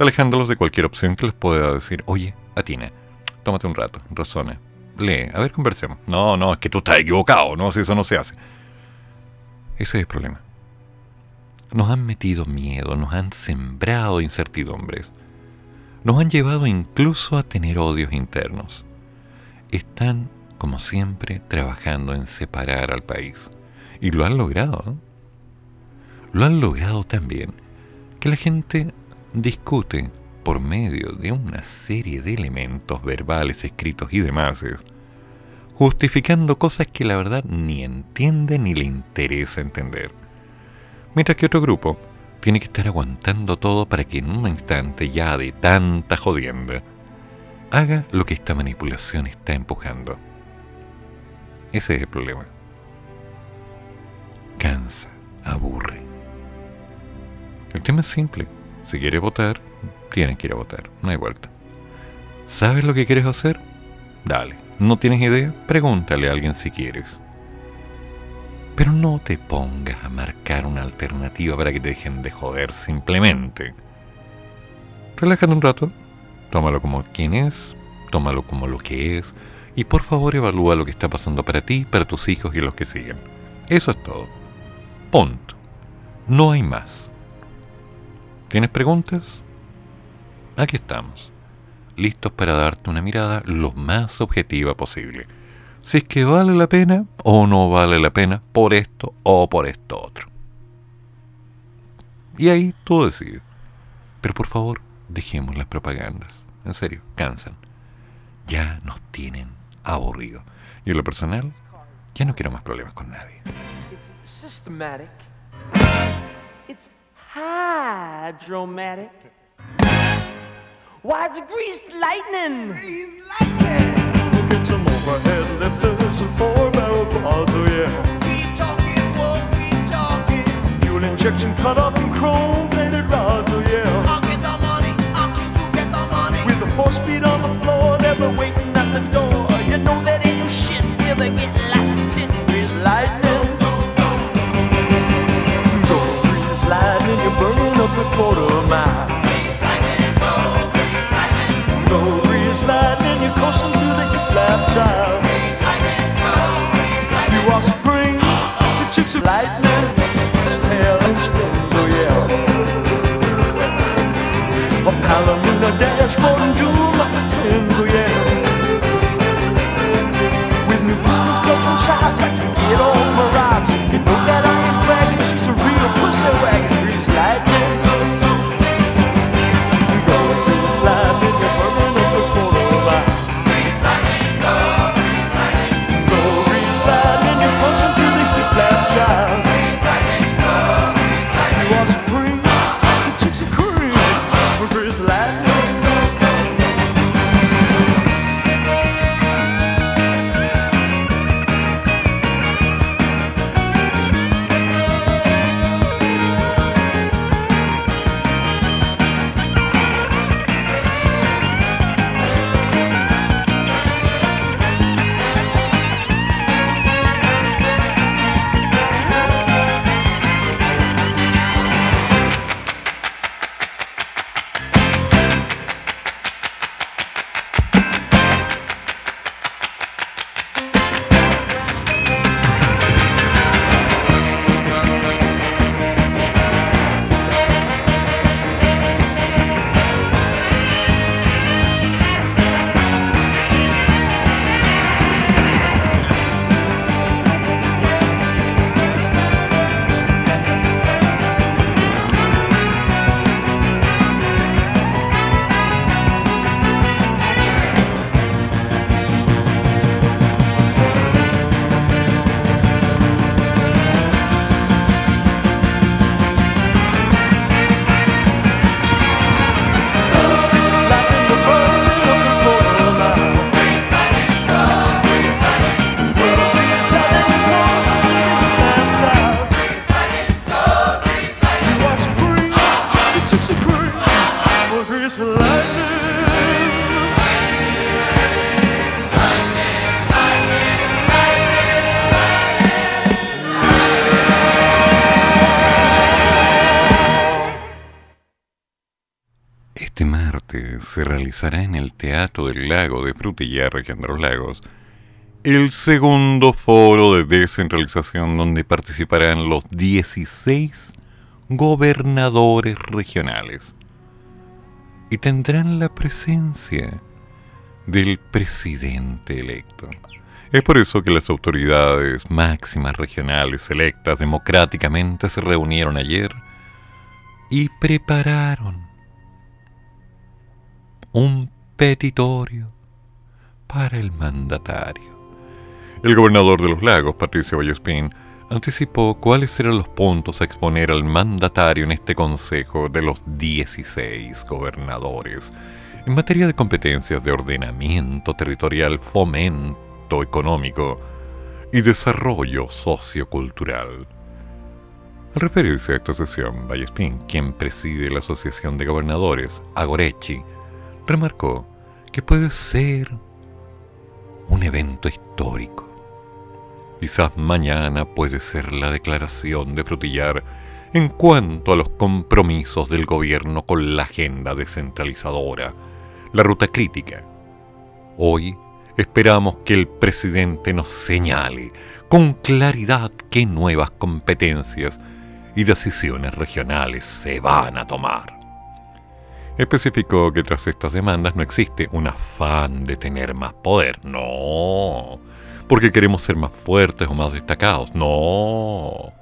Speaker 1: Alejándolos de cualquier opción que les pueda decir, oye, Atina, tómate un rato, razona, lee, a ver, conversemos. No, no, es que tú estás equivocado, no, si eso no se hace. Ese es el problema. Nos han metido miedo, nos han sembrado incertidumbres, nos han llevado incluso a tener odios internos. Están, como siempre, trabajando en separar al país. Y lo han logrado. ¿no? Lo han logrado también que la gente discute por medio de una serie de elementos verbales, escritos y demás, justificando cosas que la verdad ni entiende ni le interesa entender. Mientras que otro grupo tiene que estar aguantando todo para que en un instante ya de tanta jodienda haga lo que esta manipulación está empujando. Ese es el problema. Cansa, aburre. El tema es simple. Si quieres votar, tienes que ir a votar. No hay vuelta. ¿Sabes lo que quieres hacer? Dale. ¿No tienes idea? Pregúntale a alguien si quieres. Pero no te pongas a marcar una alternativa para que te dejen de joder simplemente. Relájate un rato, tómalo como quien es, tómalo como lo que es, y por favor evalúa lo que está pasando para ti, para tus hijos y los que siguen. Eso es todo. Punto. No hay más. ¿Tienes preguntas? Aquí estamos, listos para darte una mirada lo más objetiva posible. Si es que vale la pena o no vale la pena por esto o por esto otro. Y ahí tú decides. Pero por favor, dejemos las propagandas. En serio, cansan. Ya nos tienen aburrido. Y en lo personal, ya no quiero más problemas con nadie.
Speaker 6: It's systematic. It's hydromatic. Why, it's greased lightning. Greased lightning.
Speaker 2: we Get some overhead lifters and four barrel quads, oh yeah.
Speaker 6: Keep talking, won't keep talking.
Speaker 2: Fuel injection cut up in chrome plated rods, oh yeah.
Speaker 6: I'll get the money. I'll keep you get the money.
Speaker 2: With the four speed on the floor, never waiting at the door.
Speaker 6: Know that ain't no shit. Be getting lots of tin. Greased lightning.
Speaker 2: Go grease lightning, you're burning up the quarter mile. Go breeze lightning, you're coursing through the hip lap trials. You are supreme, the chicks are lightning. It's tail and spins, oh yeah. A palomino dashboard and doom like the twins, oh yeah. Pistons, and shocks, I can get over rocks. You know that I ain't bragging, she's a real pussy wagon, grease lightning.
Speaker 1: Realizará en el Teatro del Lago de Frutillar, región de los lagos, el segundo foro de descentralización donde participarán los 16 gobernadores regionales y tendrán la presencia del presidente electo. Es por eso que las autoridades máximas regionales electas democráticamente se reunieron ayer y prepararon un petitorio para el mandatario. El gobernador de los lagos, Patricio Vallespín, anticipó cuáles eran los puntos a exponer al mandatario en este consejo de los 16 gobernadores en materia de competencias de ordenamiento territorial, fomento económico y desarrollo sociocultural. Al referirse a esta sesión, Vallespín, quien preside la Asociación de Gobernadores, Agorechi, remarcó que puede ser un evento histórico. Quizás mañana puede ser la declaración de Frutillar en cuanto a los compromisos del gobierno con la agenda descentralizadora, la ruta crítica. Hoy esperamos que el presidente nos señale con claridad qué nuevas competencias y decisiones regionales se van a tomar. Especificó que tras estas demandas no existe un afán de tener más poder, no, porque queremos ser más fuertes o más destacados, no,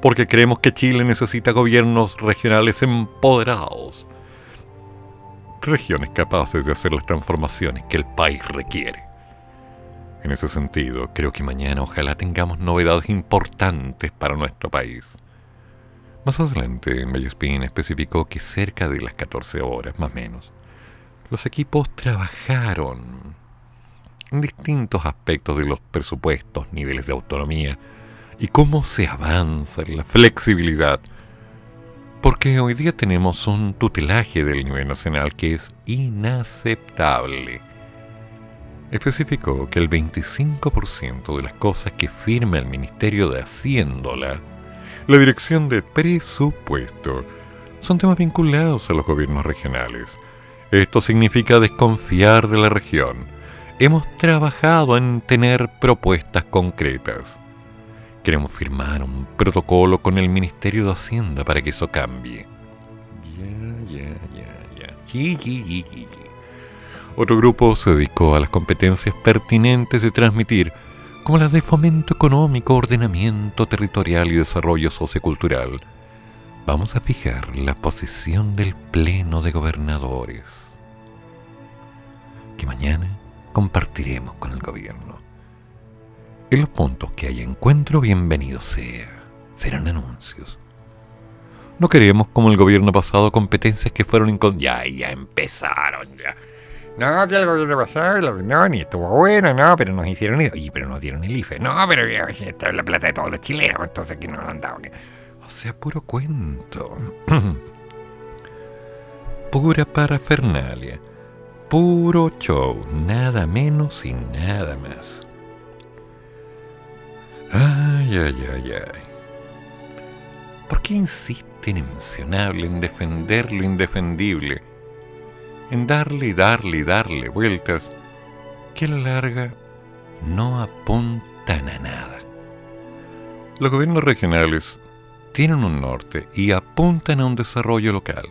Speaker 1: porque creemos que Chile necesita gobiernos regionales empoderados, regiones capaces de hacer las transformaciones que el país requiere. En ese sentido, creo que mañana ojalá tengamos novedades importantes para nuestro país. Más adelante, Bellespín especificó que cerca de las 14 horas, más o menos, los equipos trabajaron en distintos aspectos de los presupuestos, niveles de autonomía y cómo se avanza en la flexibilidad. Porque hoy día tenemos un tutelaje del nivel nacional que es inaceptable. Especificó que el 25% de las cosas que firma el Ministerio de Haciéndola la dirección de presupuesto son temas vinculados a los gobiernos regionales. Esto significa desconfiar de la región. Hemos trabajado en tener propuestas concretas. Queremos firmar un protocolo con el Ministerio de Hacienda para que eso cambie. Ya, ya, ya, ya. Sí, sí, sí. Otro grupo se dedicó a las competencias pertinentes de transmitir como las de fomento económico, ordenamiento territorial y desarrollo sociocultural, vamos a fijar la posición del Pleno de Gobernadores, que mañana compartiremos con el gobierno. En los puntos que haya encuentro, bienvenido sea. Serán anuncios. No queremos, como el gobierno pasado, competencias que fueron incon... Ya, ya empezaron, ya. No, que el gobierno pasado, lo- no, ni estuvo bueno, no, pero nos hicieron eso. Oye, pero nos dieron el IFE. No, pero esta es la plata de todos los chilenos, entonces que no lo han dado. O sea, puro cuento. <clears throat> Pura parafernalia. Puro show. Nada menos y nada más. Ay, ay, ay, ay. ¿Por qué insisten en mencionarle, en defender lo indefendible? En darle y darle y darle vueltas que a la larga no apuntan a nada. Los gobiernos regionales tienen un norte y apuntan a un desarrollo local.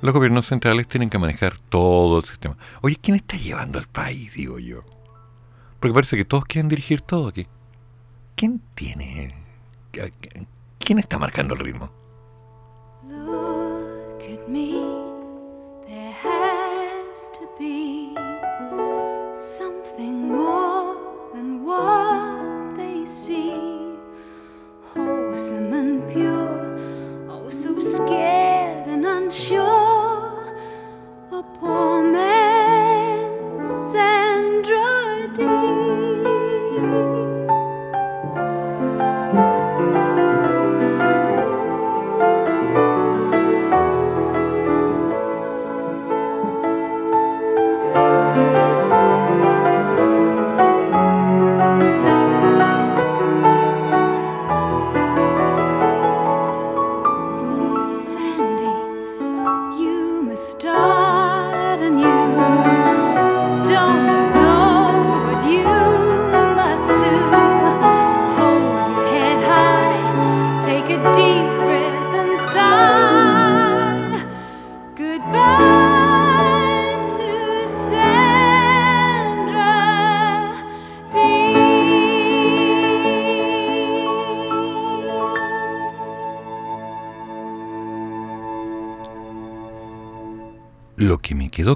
Speaker 1: Los gobiernos centrales tienen que manejar todo el sistema. Oye, ¿quién está llevando al país, digo yo? Porque parece que todos quieren dirigir todo aquí. ¿Quién tiene... ¿Quién está marcando el ritmo?
Speaker 4: Look. What they see. Wholesome and pure, oh, so scared and unsure. A poor man's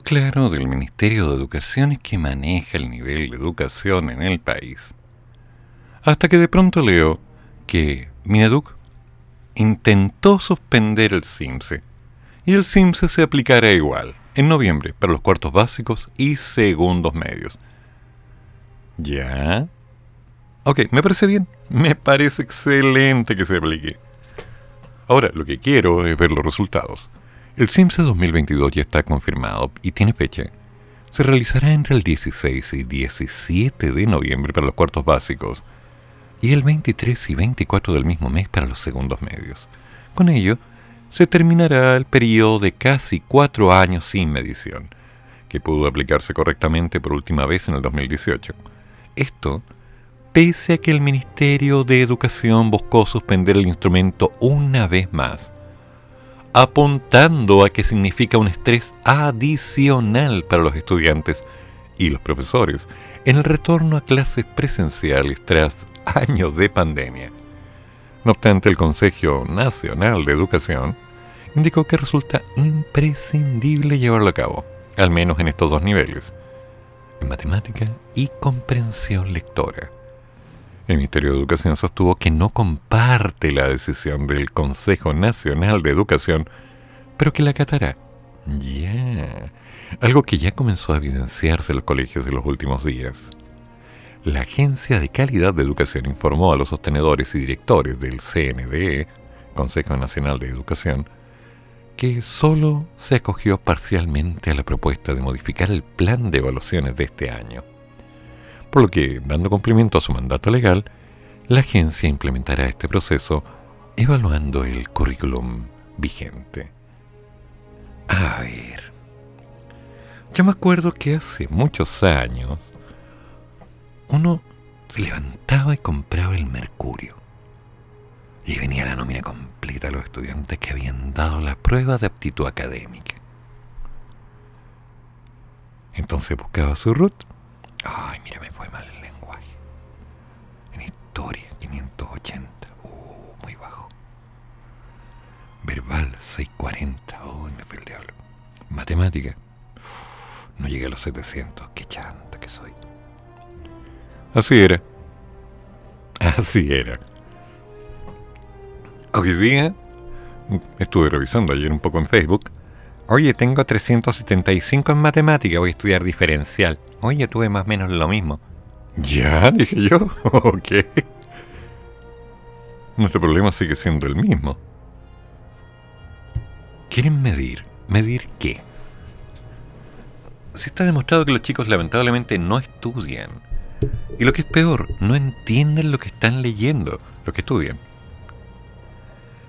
Speaker 1: claro del Ministerio de Educación es que maneja el nivel de educación en el país. Hasta que de pronto leo que Mineduc intentó suspender el CIMSE y el CIMSE se aplicará igual en noviembre para los cuartos básicos y segundos medios. ¿Ya? Ok, me parece bien. Me parece excelente que se aplique. Ahora, lo que quiero es ver los resultados. El CIMSE 2022 ya está confirmado y tiene fecha. Se realizará entre el 16 y 17 de noviembre para los cuartos básicos y el 23 y 24 del mismo mes para los segundos medios. Con ello, se terminará el periodo de casi cuatro años sin medición, que pudo aplicarse correctamente por última vez en el 2018. Esto pese a que el Ministerio de Educación buscó suspender el instrumento una vez más, apuntando a que significa un estrés adicional para los estudiantes y los profesores en el retorno a clases presenciales tras años de pandemia. No obstante, el Consejo Nacional de Educación indicó que resulta imprescindible llevarlo a cabo, al menos en estos dos niveles, en matemática y comprensión lectora. El Ministerio de Educación sostuvo que no comparte la decisión del Consejo Nacional de Educación, pero que la acatará. Ya. Algo que ya comenzó a evidenciarse en los colegios en los últimos días. La Agencia de Calidad de Educación informó a los sostenedores y directores del CNDE, Consejo Nacional de Educación, que solo se acogió parcialmente a la propuesta de modificar el plan de evaluaciones de este año. Por lo que, dando cumplimiento a su mandato legal, la agencia implementará este proceso evaluando el currículum vigente. A ver. Yo me acuerdo que hace muchos años uno se levantaba y compraba el Mercurio. Y venía la nómina completa a los estudiantes que habían dado la prueba de aptitud académica. Entonces buscaba su root. Ay, mira, me fue mal el lenguaje. En historia, 580. Uh, muy bajo. Verbal, 640. Uy, me fue el diablo. Matemática. No llegué a los 700. Qué chanta que soy. Así era. Así era. Hoy día, estuve revisando ayer un poco en Facebook. Oye, tengo 375 en matemática, voy a estudiar diferencial. Oye, tuve más o menos lo mismo. Ya, <laughs> dije yo. ok. Nuestro problema sigue siendo el mismo. ¿Quieren medir? ¿Medir qué? Se está demostrado que los chicos lamentablemente no estudian. Y lo que es peor, no entienden lo que están leyendo, lo que estudian.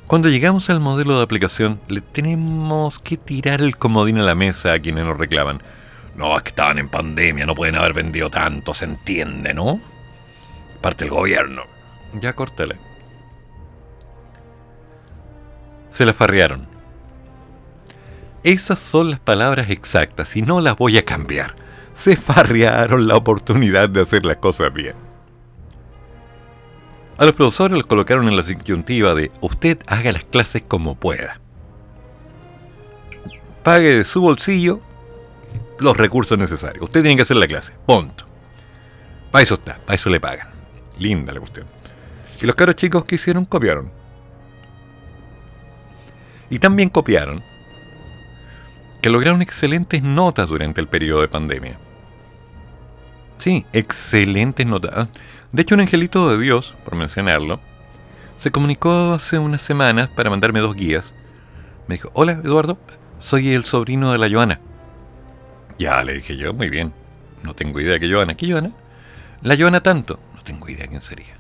Speaker 1: Cuando llegamos al modelo de aplicación, le tenemos que tirar el comodín a la mesa a quienes nos reclaman. No, es que estaban en pandemia, no pueden haber vendido tanto, se entiende, ¿no? Parte el gobierno. Ya córtale. Se la farrearon. Esas son las palabras exactas y no las voy a cambiar. Se farrearon la oportunidad de hacer las cosas bien. A los profesores los colocaron en la disyuntiva de usted haga las clases como pueda. Pague de su bolsillo los recursos necesarios. Usted tiene que hacer la clase. Punto. Para eso está, para eso le pagan. Linda la cuestión. Y los caros chicos que hicieron copiaron. Y también copiaron que lograron excelentes notas durante el periodo de pandemia. Sí, excelentes notas. De hecho, un angelito de Dios, por mencionarlo, se comunicó hace unas semanas para mandarme dos guías. Me dijo, hola Eduardo, soy el sobrino de la Joana. Ya, le dije yo, muy bien. No tengo idea que Joana. ¿Qué Joana? La Joana tanto. No tengo idea quién sería.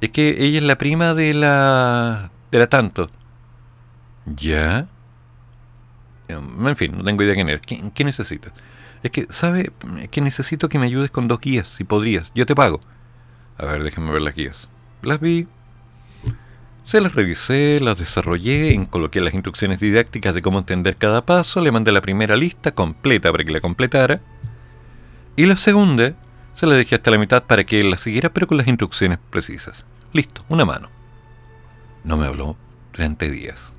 Speaker 1: Es que ella es la prima de la... de la tanto. ¿Ya? En fin, no tengo idea quién es. ¿Qué, qué necesitas? Es que, ¿sabe? Es que necesito que me ayudes con dos guías, si podrías. Yo te pago. A ver, déjame ver las guías. Las vi. Se las revisé, las desarrollé, coloqué las instrucciones didácticas de cómo entender cada paso, le mandé la primera lista completa para que la completara. Y la segunda se la dejé hasta la mitad para que él la siguiera, pero con las instrucciones precisas. Listo, una mano. No me habló durante días.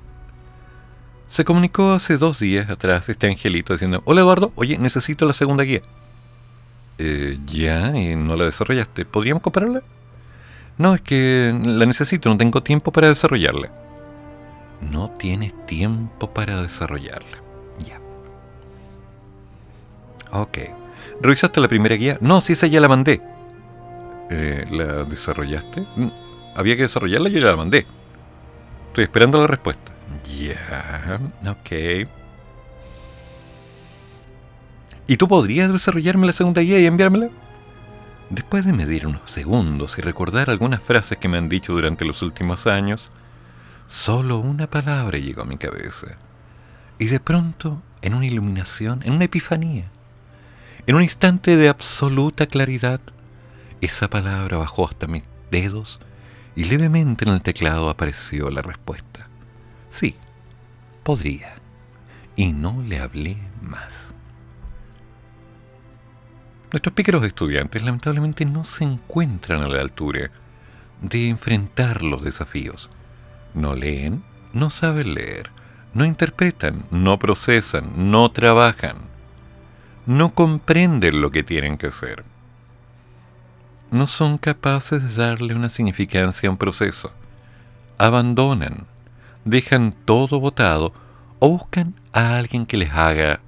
Speaker 1: Se comunicó hace dos días atrás este angelito diciendo, hola Eduardo, oye, necesito la segunda guía. "Eh, ya, y no la desarrollaste. ¿Podríamos comprarla? No, es que la necesito, no tengo tiempo para desarrollarla. No tienes tiempo para desarrollarla. Ya. Ok. ¿Revisaste la primera guía? No, si esa ya la mandé. Eh, ¿La desarrollaste? Mm, Había que desarrollarla, yo ya la mandé. Estoy esperando la respuesta. Ya, ok. ¿Y tú podrías desarrollarme la segunda guía y enviármela? Después de medir unos segundos y recordar algunas frases que me han dicho durante los últimos años, solo una palabra llegó a mi cabeza. Y de pronto, en una iluminación, en una epifanía, en un instante de absoluta claridad, esa palabra bajó hasta mis dedos y levemente en el teclado apareció la respuesta. Sí, podría. Y no le hablé más. Nuestros pícaros estudiantes lamentablemente no se encuentran a la altura de enfrentar los desafíos. No leen, no saben leer, no interpretan, no procesan, no trabajan, no comprenden lo que tienen que hacer. No son capaces de darle una significancia a un proceso. Abandonan, dejan todo botado o buscan a alguien que les haga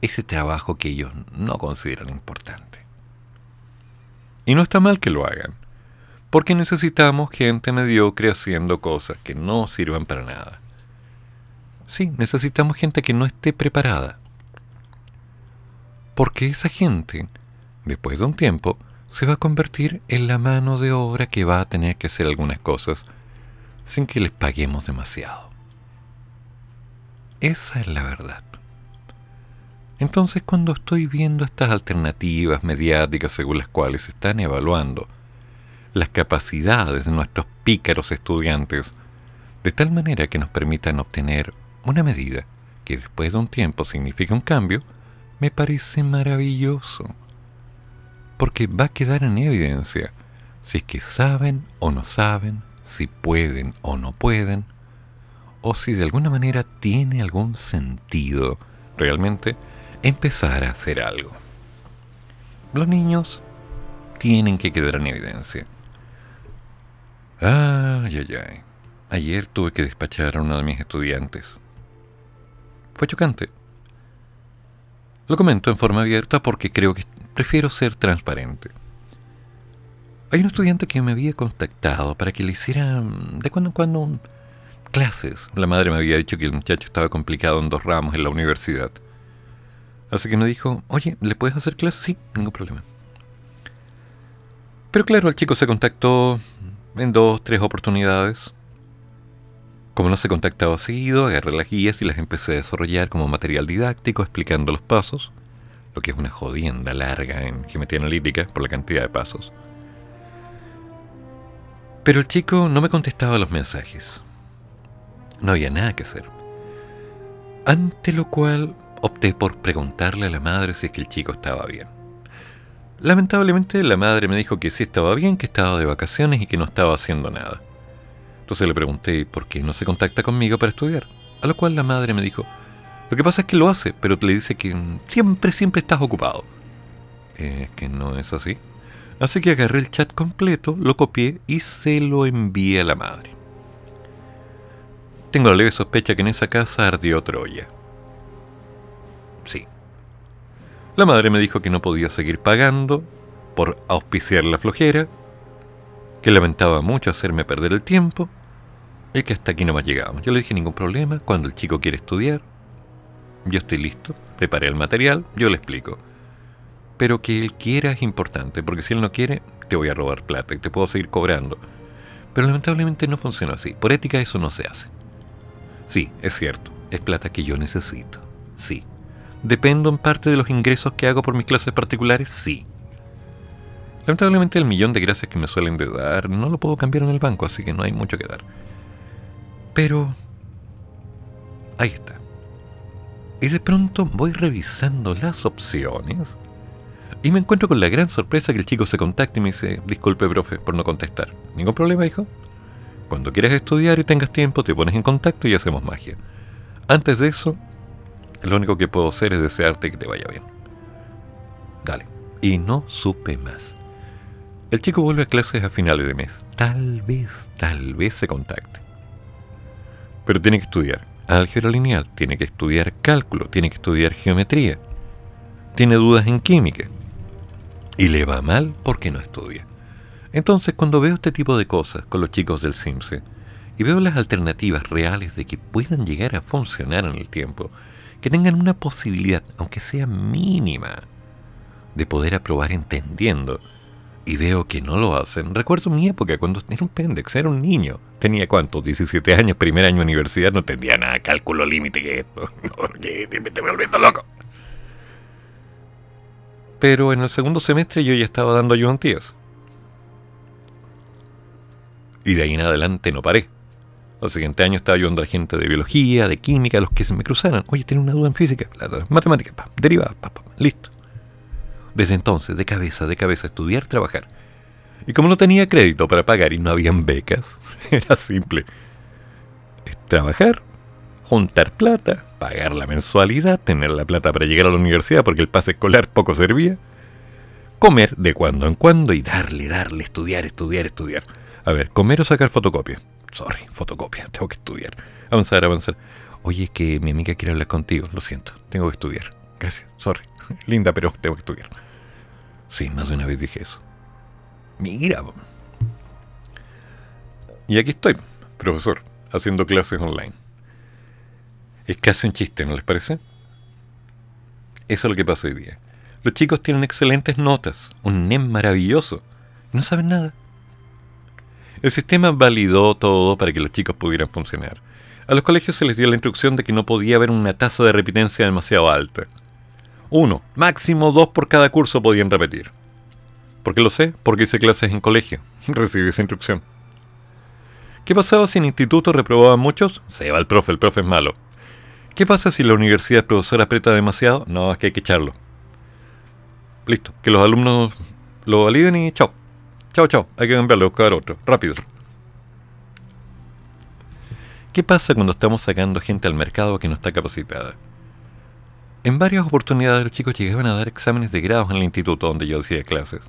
Speaker 1: ese trabajo que ellos no consideran importante. Y no está mal que lo hagan, porque necesitamos gente mediocre haciendo cosas que no sirvan para nada. Sí, necesitamos gente que no esté preparada. Porque esa gente, después de un tiempo, se va a convertir en la mano de obra que va a tener que hacer algunas cosas sin que les paguemos demasiado. Esa es la verdad. Entonces cuando estoy viendo estas alternativas mediáticas según las cuales se están evaluando las capacidades de nuestros pícaros estudiantes, de tal manera que nos permitan obtener una medida que después de un tiempo significa un cambio, me parece maravilloso. Porque va a quedar en evidencia si es que saben o no saben, si pueden o no pueden, o si de alguna manera tiene algún sentido realmente empezar a hacer algo. Los niños tienen que quedar en evidencia. Ay, ay, ay. Ayer tuve que despachar a uno de mis estudiantes. Fue chocante. Lo comento en forma abierta porque creo que prefiero ser transparente. Hay un estudiante que me había contactado para que le hiciera mm, de cuando en cuando un- clases. La madre me había dicho que el muchacho estaba complicado en dos ramos en la universidad. Así que me dijo, oye, ¿le puedes hacer clases? Sí, ningún problema. Pero claro, el chico se contactó en dos, tres oportunidades. Como no se contactaba seguido, agarré las guías y las empecé a desarrollar como material didáctico, explicando los pasos, lo que es una jodienda larga en geometría analítica por la cantidad de pasos. Pero el chico no me contestaba los mensajes. No había nada que hacer. Ante lo cual opté por preguntarle a la madre si es que el chico estaba bien. Lamentablemente la madre me dijo que sí estaba bien, que estaba de vacaciones y que no estaba haciendo nada. Entonces le pregunté por qué no se contacta conmigo para estudiar. A lo cual la madre me dijo, lo que pasa es que lo hace, pero le dice que siempre, siempre estás ocupado. Es que no es así. Así que agarré el chat completo, lo copié y se lo envié a la madre. Tengo la leve sospecha que en esa casa ardió Troya. Sí. La madre me dijo que no podía seguir pagando por auspiciar la flojera, que lamentaba mucho hacerme perder el tiempo y que hasta aquí no más llegábamos. Yo le dije ningún problema, cuando el chico quiere estudiar, yo estoy listo, preparé el material, yo le explico. Pero que él quiera es importante, porque si él no quiere, te voy a robar plata y te puedo seguir cobrando. Pero lamentablemente no funciona así. Por ética eso no se hace. Sí, es cierto, es plata que yo necesito. Sí. ¿Dependo en parte de los ingresos que hago por mis clases particulares? Sí. Lamentablemente el millón de gracias que me suelen de dar no lo puedo cambiar en el banco, así que no hay mucho que dar. Pero... Ahí está. Y de pronto voy revisando las opciones y me encuentro con la gran sorpresa que el chico se contacta y me dice, disculpe, profe, por no contestar. Ningún problema, hijo. Cuando quieras estudiar y tengas tiempo, te pones en contacto y hacemos magia. Antes de eso, lo único que puedo hacer es desearte que te vaya bien. Dale. Y no supe más. El chico vuelve a clases a finales de mes. Tal vez, tal vez se contacte. Pero tiene que estudiar álgebra lineal, tiene que estudiar cálculo, tiene que estudiar geometría. Tiene dudas en química. Y le va mal porque no estudia. Entonces, cuando veo este tipo de cosas con los chicos del CIMSE y veo las alternativas reales de que puedan llegar a funcionar en el tiempo, que tengan una posibilidad, aunque sea mínima, de poder aprobar entendiendo, y veo que no lo hacen. Recuerdo mi época cuando era un pendex, era un niño. Tenía cuántos, 17 años, primer año de universidad, no entendía nada, cálculo límite que esto. <laughs> No, que me estoy volviendo loco. Pero en el segundo semestre yo ya estaba dando ayudantías. Y de ahí en adelante no paré. El siguiente año estaba ayudando a la gente de biología, de química, los que se me cruzaran. Oye, tiene una duda en física, la duda en matemática, pa, derivada, pa, pa, listo. Desde entonces, de cabeza, de cabeza, estudiar, trabajar. Y como no tenía crédito para pagar y no habían becas, <laughs> era simple. Trabajar, juntar plata, pagar la mensualidad, tener la plata para llegar a la universidad porque el pase escolar poco servía, comer de cuando en cuando y darle, darle, estudiar, estudiar, estudiar. A ver, comer o sacar fotocopia. Sorry, fotocopia, tengo que estudiar. Avanzar, avanzar. Oye, que mi amiga quiere hablar contigo, lo siento, tengo que estudiar. Gracias, sorry. <laughs> Linda, pero tengo que estudiar. Sí, más de una vez dije eso. Mira. Y aquí estoy, profesor, haciendo clases online. Es casi un chiste, ¿no les parece? Eso es lo que pasa hoy día. Los chicos tienen excelentes notas, un NEM maravilloso, no saben nada. El sistema validó todo para que los chicos pudieran funcionar. A los colegios se les dio la instrucción de que no podía haber una tasa de repitencia demasiado alta. Uno, máximo dos por cada curso podían repetir. ¿Por qué lo sé? Porque hice clases en colegio. <laughs> Recibí esa instrucción. ¿Qué pasaba si en instituto reprobaban muchos? Se va el profe, el profe es malo. ¿Qué pasa si la universidad el profesor aprieta demasiado? No, es que hay que echarlo. Listo, que los alumnos lo validen y chao. Chao, chao, hay que cambiarlo, buscar otro, rápido. ¿Qué pasa cuando estamos sacando gente al mercado que no está capacitada? En varias oportunidades los chicos llegaban a dar exámenes de grados en el instituto donde yo hacía clases.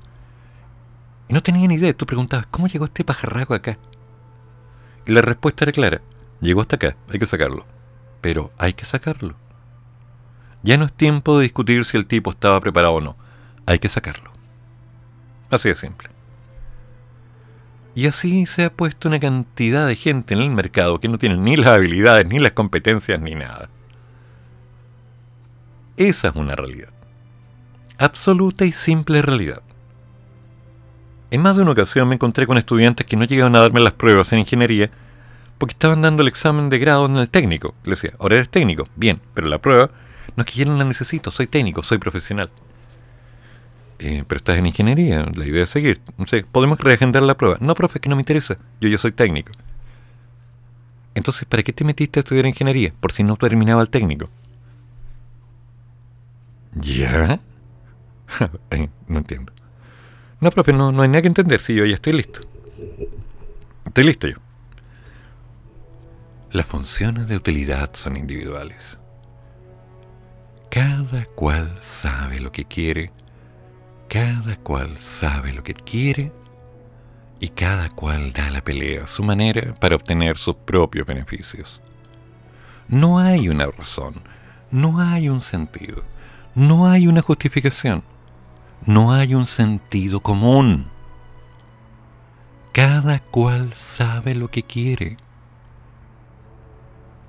Speaker 1: Y no tenían idea, tú preguntabas, ¿cómo llegó este pajarraco acá? Y la respuesta era clara, llegó hasta acá, hay que sacarlo. Pero hay que sacarlo. Ya no es tiempo de discutir si el tipo estaba preparado o no, hay que sacarlo. Así de simple. Y así se ha puesto una cantidad de gente en el mercado que no tiene ni las habilidades, ni las competencias, ni nada. Esa es una realidad. Absoluta y simple realidad. En más de una ocasión me encontré con estudiantes que no llegaban a darme las pruebas en ingeniería porque estaban dando el examen de grado en el técnico. Le decía, ahora eres técnico, bien, pero la prueba no es que yo no la necesito, soy técnico, soy profesional. "Eh, pero estás en ingeniería, la idea es seguir. No sé, podemos reagendar la prueba. No, profe, es que no me interesa, yo ya soy técnico. Entonces, ¿para qué te metiste a estudiar ingeniería? Por si no terminaba el técnico. ¿Ya? <laughs> No entiendo. No, profe, no, no hay nada que entender. Sí, yo ya estoy listo. Estoy listo yo. Las funciones de utilidad son individuales. Cada cual sabe lo que quiere, cada cual sabe lo que quiere y cada cual da la pelea a su manera para obtener sus propios beneficios. No hay una razón, no hay un sentido, no hay una justificación, no hay un sentido común. Cada cual sabe lo que quiere.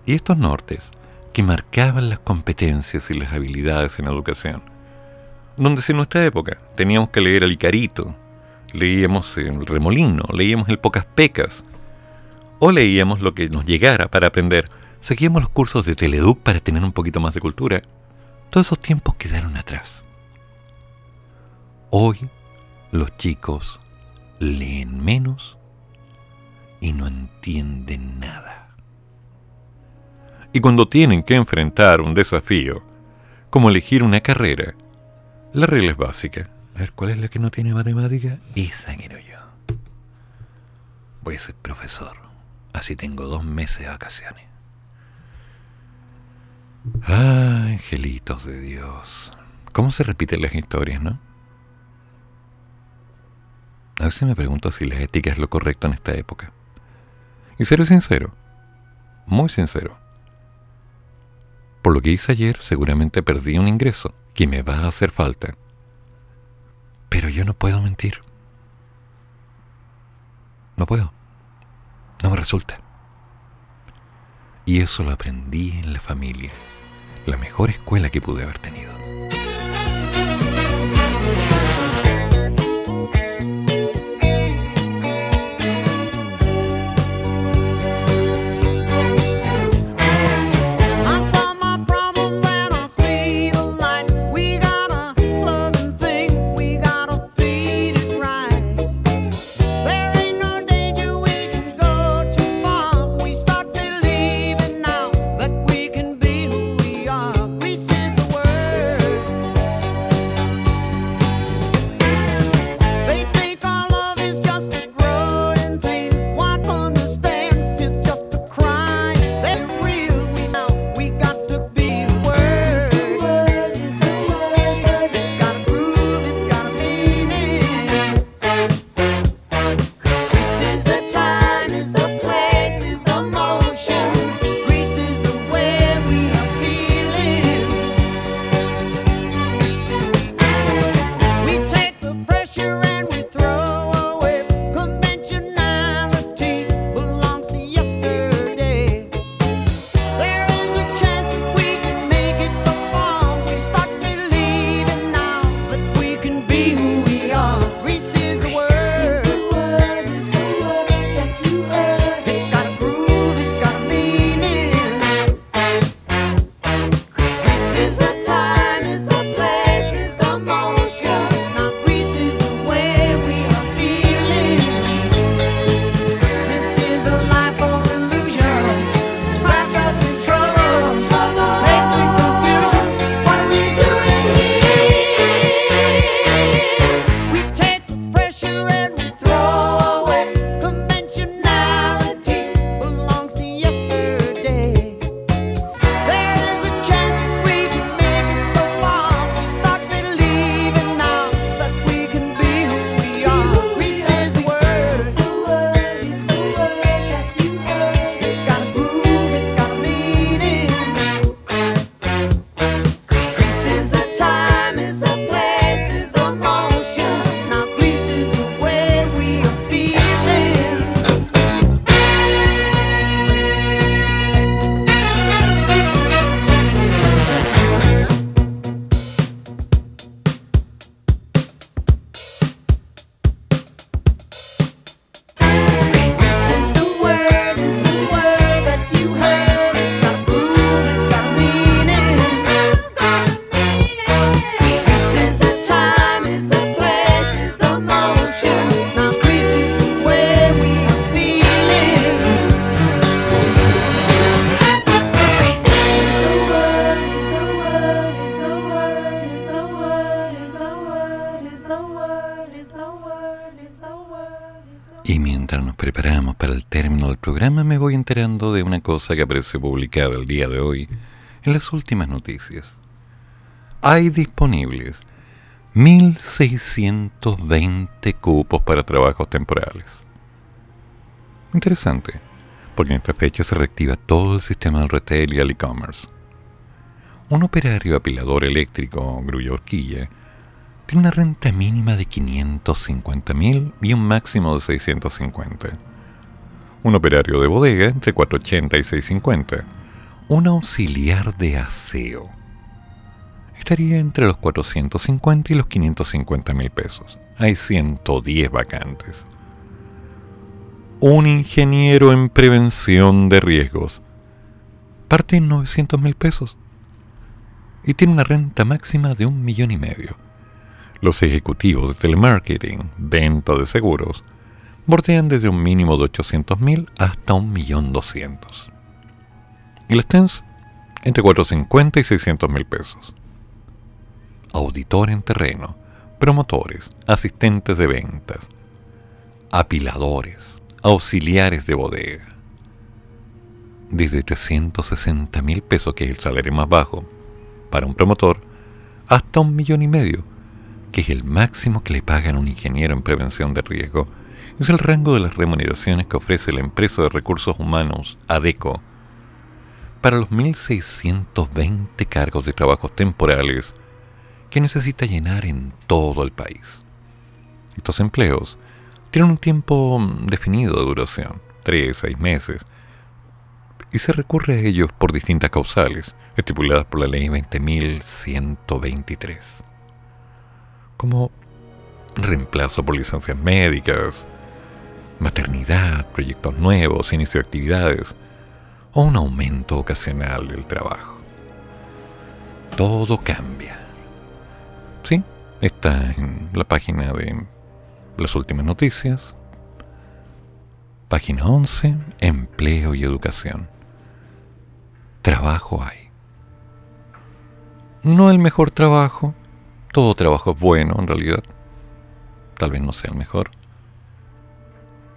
Speaker 1: Y estos nortes que marcaban las competencias y las habilidades en educación, donde si en nuestra época teníamos que leer al Icarito, leíamos el Remolino, leíamos el Pocas Pecas, o leíamos lo que nos llegara para aprender, seguíamos los cursos de Teleduc para tener un poquito más de cultura, todos esos tiempos quedaron atrás. Hoy los chicos leen menos y no entienden nada. Y cuando tienen que enfrentar un desafío, como elegir una carrera, la regla es básica. A ver, ¿cuál es la que no tiene matemática? Esa quiero yo. Voy a ser profesor. Así tengo dos meses de vacaciones.
Speaker 3: Ah, angelitos de Dios. ¿Cómo se repiten las historias, no? A veces me pregunto si la ética es lo correcto en esta época. Y seré sincero, muy sincero. Por lo que hice ayer, seguramente perdí un ingreso que me va a hacer falta. Pero yo no puedo mentir. No puedo. No me resulta. Y eso lo aprendí en la familia. La mejor escuela que pude haber tenido. Que aparece publicada el día de hoy en las últimas noticias. Hay disponibles 1.620 cupos para trabajos temporales. Interesante, porque en esta fecha se reactiva todo el sistema del retail y el e-commerce. Un operario apilador eléctrico, grulla horquilla, tiene una renta mínima de 550 mil y un máximo de 650. Un operario de bodega entre 480 y 650. Un auxiliar de aseo estaría entre los 450 y los 550 mil pesos. Hay 110 vacantes. Un ingeniero en prevención de riesgos parte en 900 mil pesos y tiene una renta máxima de un millón y medio. Los ejecutivos de telemarketing, venta de seguros, bordean desde un mínimo de 800.000 hasta un millón doscientos. Y las TENS, entre 450 y 600 mil pesos. Auditor en terreno, promotores, asistentes de ventas, apiladores, auxiliares de bodega.
Speaker 1: desde 360 mil pesos, que es el salario más bajo para un promotor, hasta un millón y medio, que es el máximo que le pagan un ingeniero en prevención de riesgo. Es el rango de las remuneraciones que ofrece la empresa de recursos humanos, ADECO, para los 1.620 cargos de trabajos temporales que necesita llenar en todo el país. Estos empleos tienen un tiempo mm, definido de duración, 3 6 meses, y se recurre a ellos por distintas causales, estipuladas por la ley 20.123, como reemplazo por licencias médicas, maternidad, proyectos nuevos, inicio de actividades, o un aumento ocasional del trabajo. Todo cambia. Sí, está en la página de las últimas noticias. Página 11, empleo y educación. Trabajo hay. No el mejor trabajo, todo trabajo es bueno en realidad. Tal vez no sea el mejor.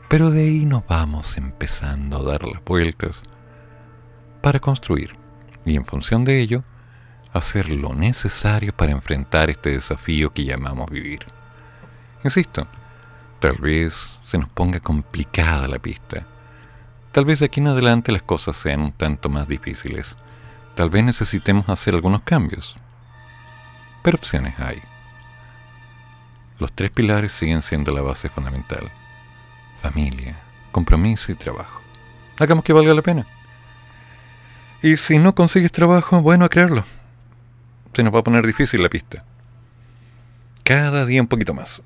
Speaker 1: Pero de ahí nos vamos empezando a dar las vueltas para construir y en función de ello hacer lo necesario para enfrentar este desafío que llamamos vivir. Insisto, tal vez se nos ponga complicada la pista. Tal vez de aquí en adelante las cosas sean un tanto más difíciles. Tal vez necesitemos hacer algunos cambios. Pero opciones hay. Los tres pilares siguen siendo la base fundamental. Familia, compromiso y trabajo. Hagamos que valga la pena. Y si no consigues trabajo, bueno, a creerlo. Se nos va a poner difícil la pista. Cada día un poquito más.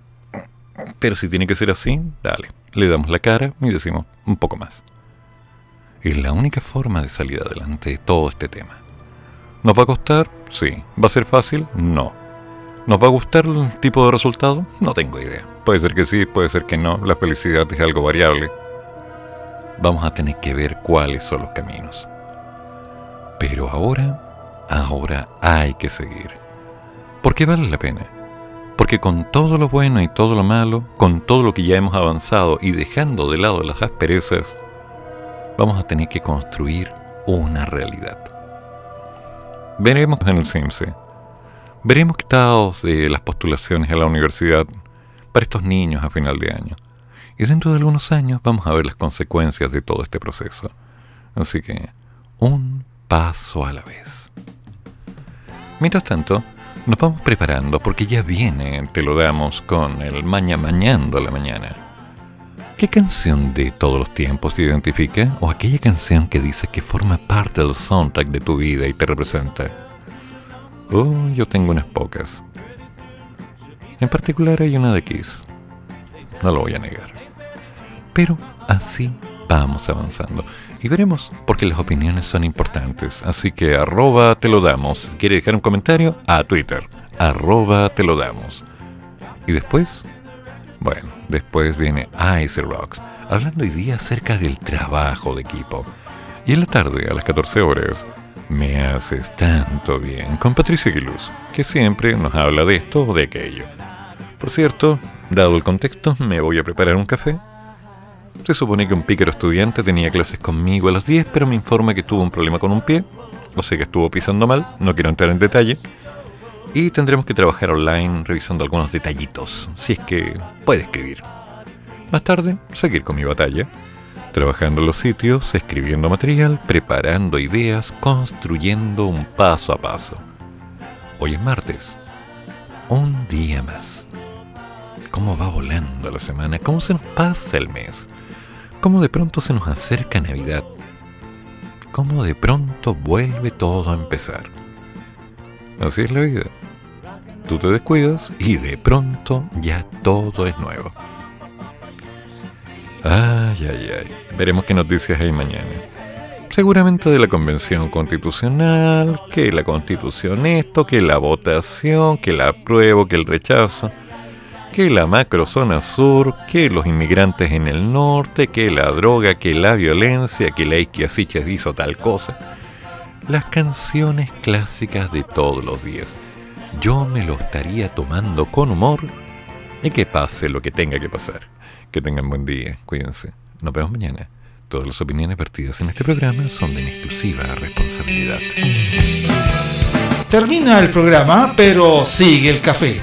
Speaker 1: Pero si tiene que ser así, dale. Le damos la cara y decimos un poco más. Es la única forma de salir adelante de todo este tema. ¿Nos va a costar? Sí. ¿Va a ser fácil? No. ¿Nos va a gustar el tipo de resultado? No tengo idea. Puede ser que sí, puede ser que no. La felicidad es algo variable. Vamos a tener que ver cuáles son los caminos. Pero ahora, ahora hay que seguir. Porque vale la pena. Porque con todo lo bueno y todo lo malo, con todo lo que ya hemos avanzado y dejando de lado las asperezas, vamos a tener que construir una realidad. Veremos en el CIMSE. Veremos qué estados de las postulaciones a la universidad para estos niños a final de año. Y dentro de algunos años vamos a ver las consecuencias de todo este proceso. Así que, un paso a la vez. Mientras tanto, nos vamos preparando porque ya viene, te lo damos, con el maña mañando a la mañana. ¿Qué canción de todos los tiempos te identifica? ¿O aquella canción que dice que forma parte del soundtrack de tu vida y te representa? Oh, yo tengo unas pocas. En particular hay una de Kiss. No lo voy a negar. Pero así vamos avanzando. Y veremos, porque las opiniones son importantes. Así que arroba te lo damos. Si quiere dejar un comentario, a Twitter. Arroba te lo damos. Y después, bueno, después viene Ice Rocks, hablando hoy día acerca del trabajo de equipo. Y en la tarde, a las 14 horas, me haces tanto bien con Patricia Aguiluz, que siempre nos habla de esto o de aquello. Por cierto, dado el contexto, me voy a preparar un café. Se supone que un pícaro estudiante tenía clases conmigo a las 10, pero me informa que tuvo un problema con un pie, o sea que estuvo pisando mal, no quiero entrar en detalle. Y tendremos que trabajar online revisando algunos detallitos, si es que puede escribir. Más tarde, seguir con mi batalla, trabajando los sitios, escribiendo material, preparando ideas, construyendo un paso a paso. Hoy es martes, un día más. ¿Cómo va volando la semana? ¿Cómo se nos pasa el mes? ¿Cómo de pronto se nos acerca Navidad? ¿Cómo de pronto vuelve todo a empezar? Así es la vida. Tú te descuidas y de pronto ya todo es nuevo. Ay, ay, ay. Veremos qué noticias hay mañana. Seguramente de la convención constitucional, que la constitución esto, que la votación, que la apruebo, que el rechazo, que la macrozona sur, que los inmigrantes en el norte, que la droga, que la violencia, que la Isquiasiches hizo tal cosa. Las canciones clásicas de todos los días. Yo me lo estaría tomando con humor y que pase lo que tenga que pasar. Que tengan buen día, cuídense. Nos vemos mañana. Todas las opiniones vertidas en este programa son de mi exclusiva responsabilidad.
Speaker 7: Termina el programa, pero sigue el café.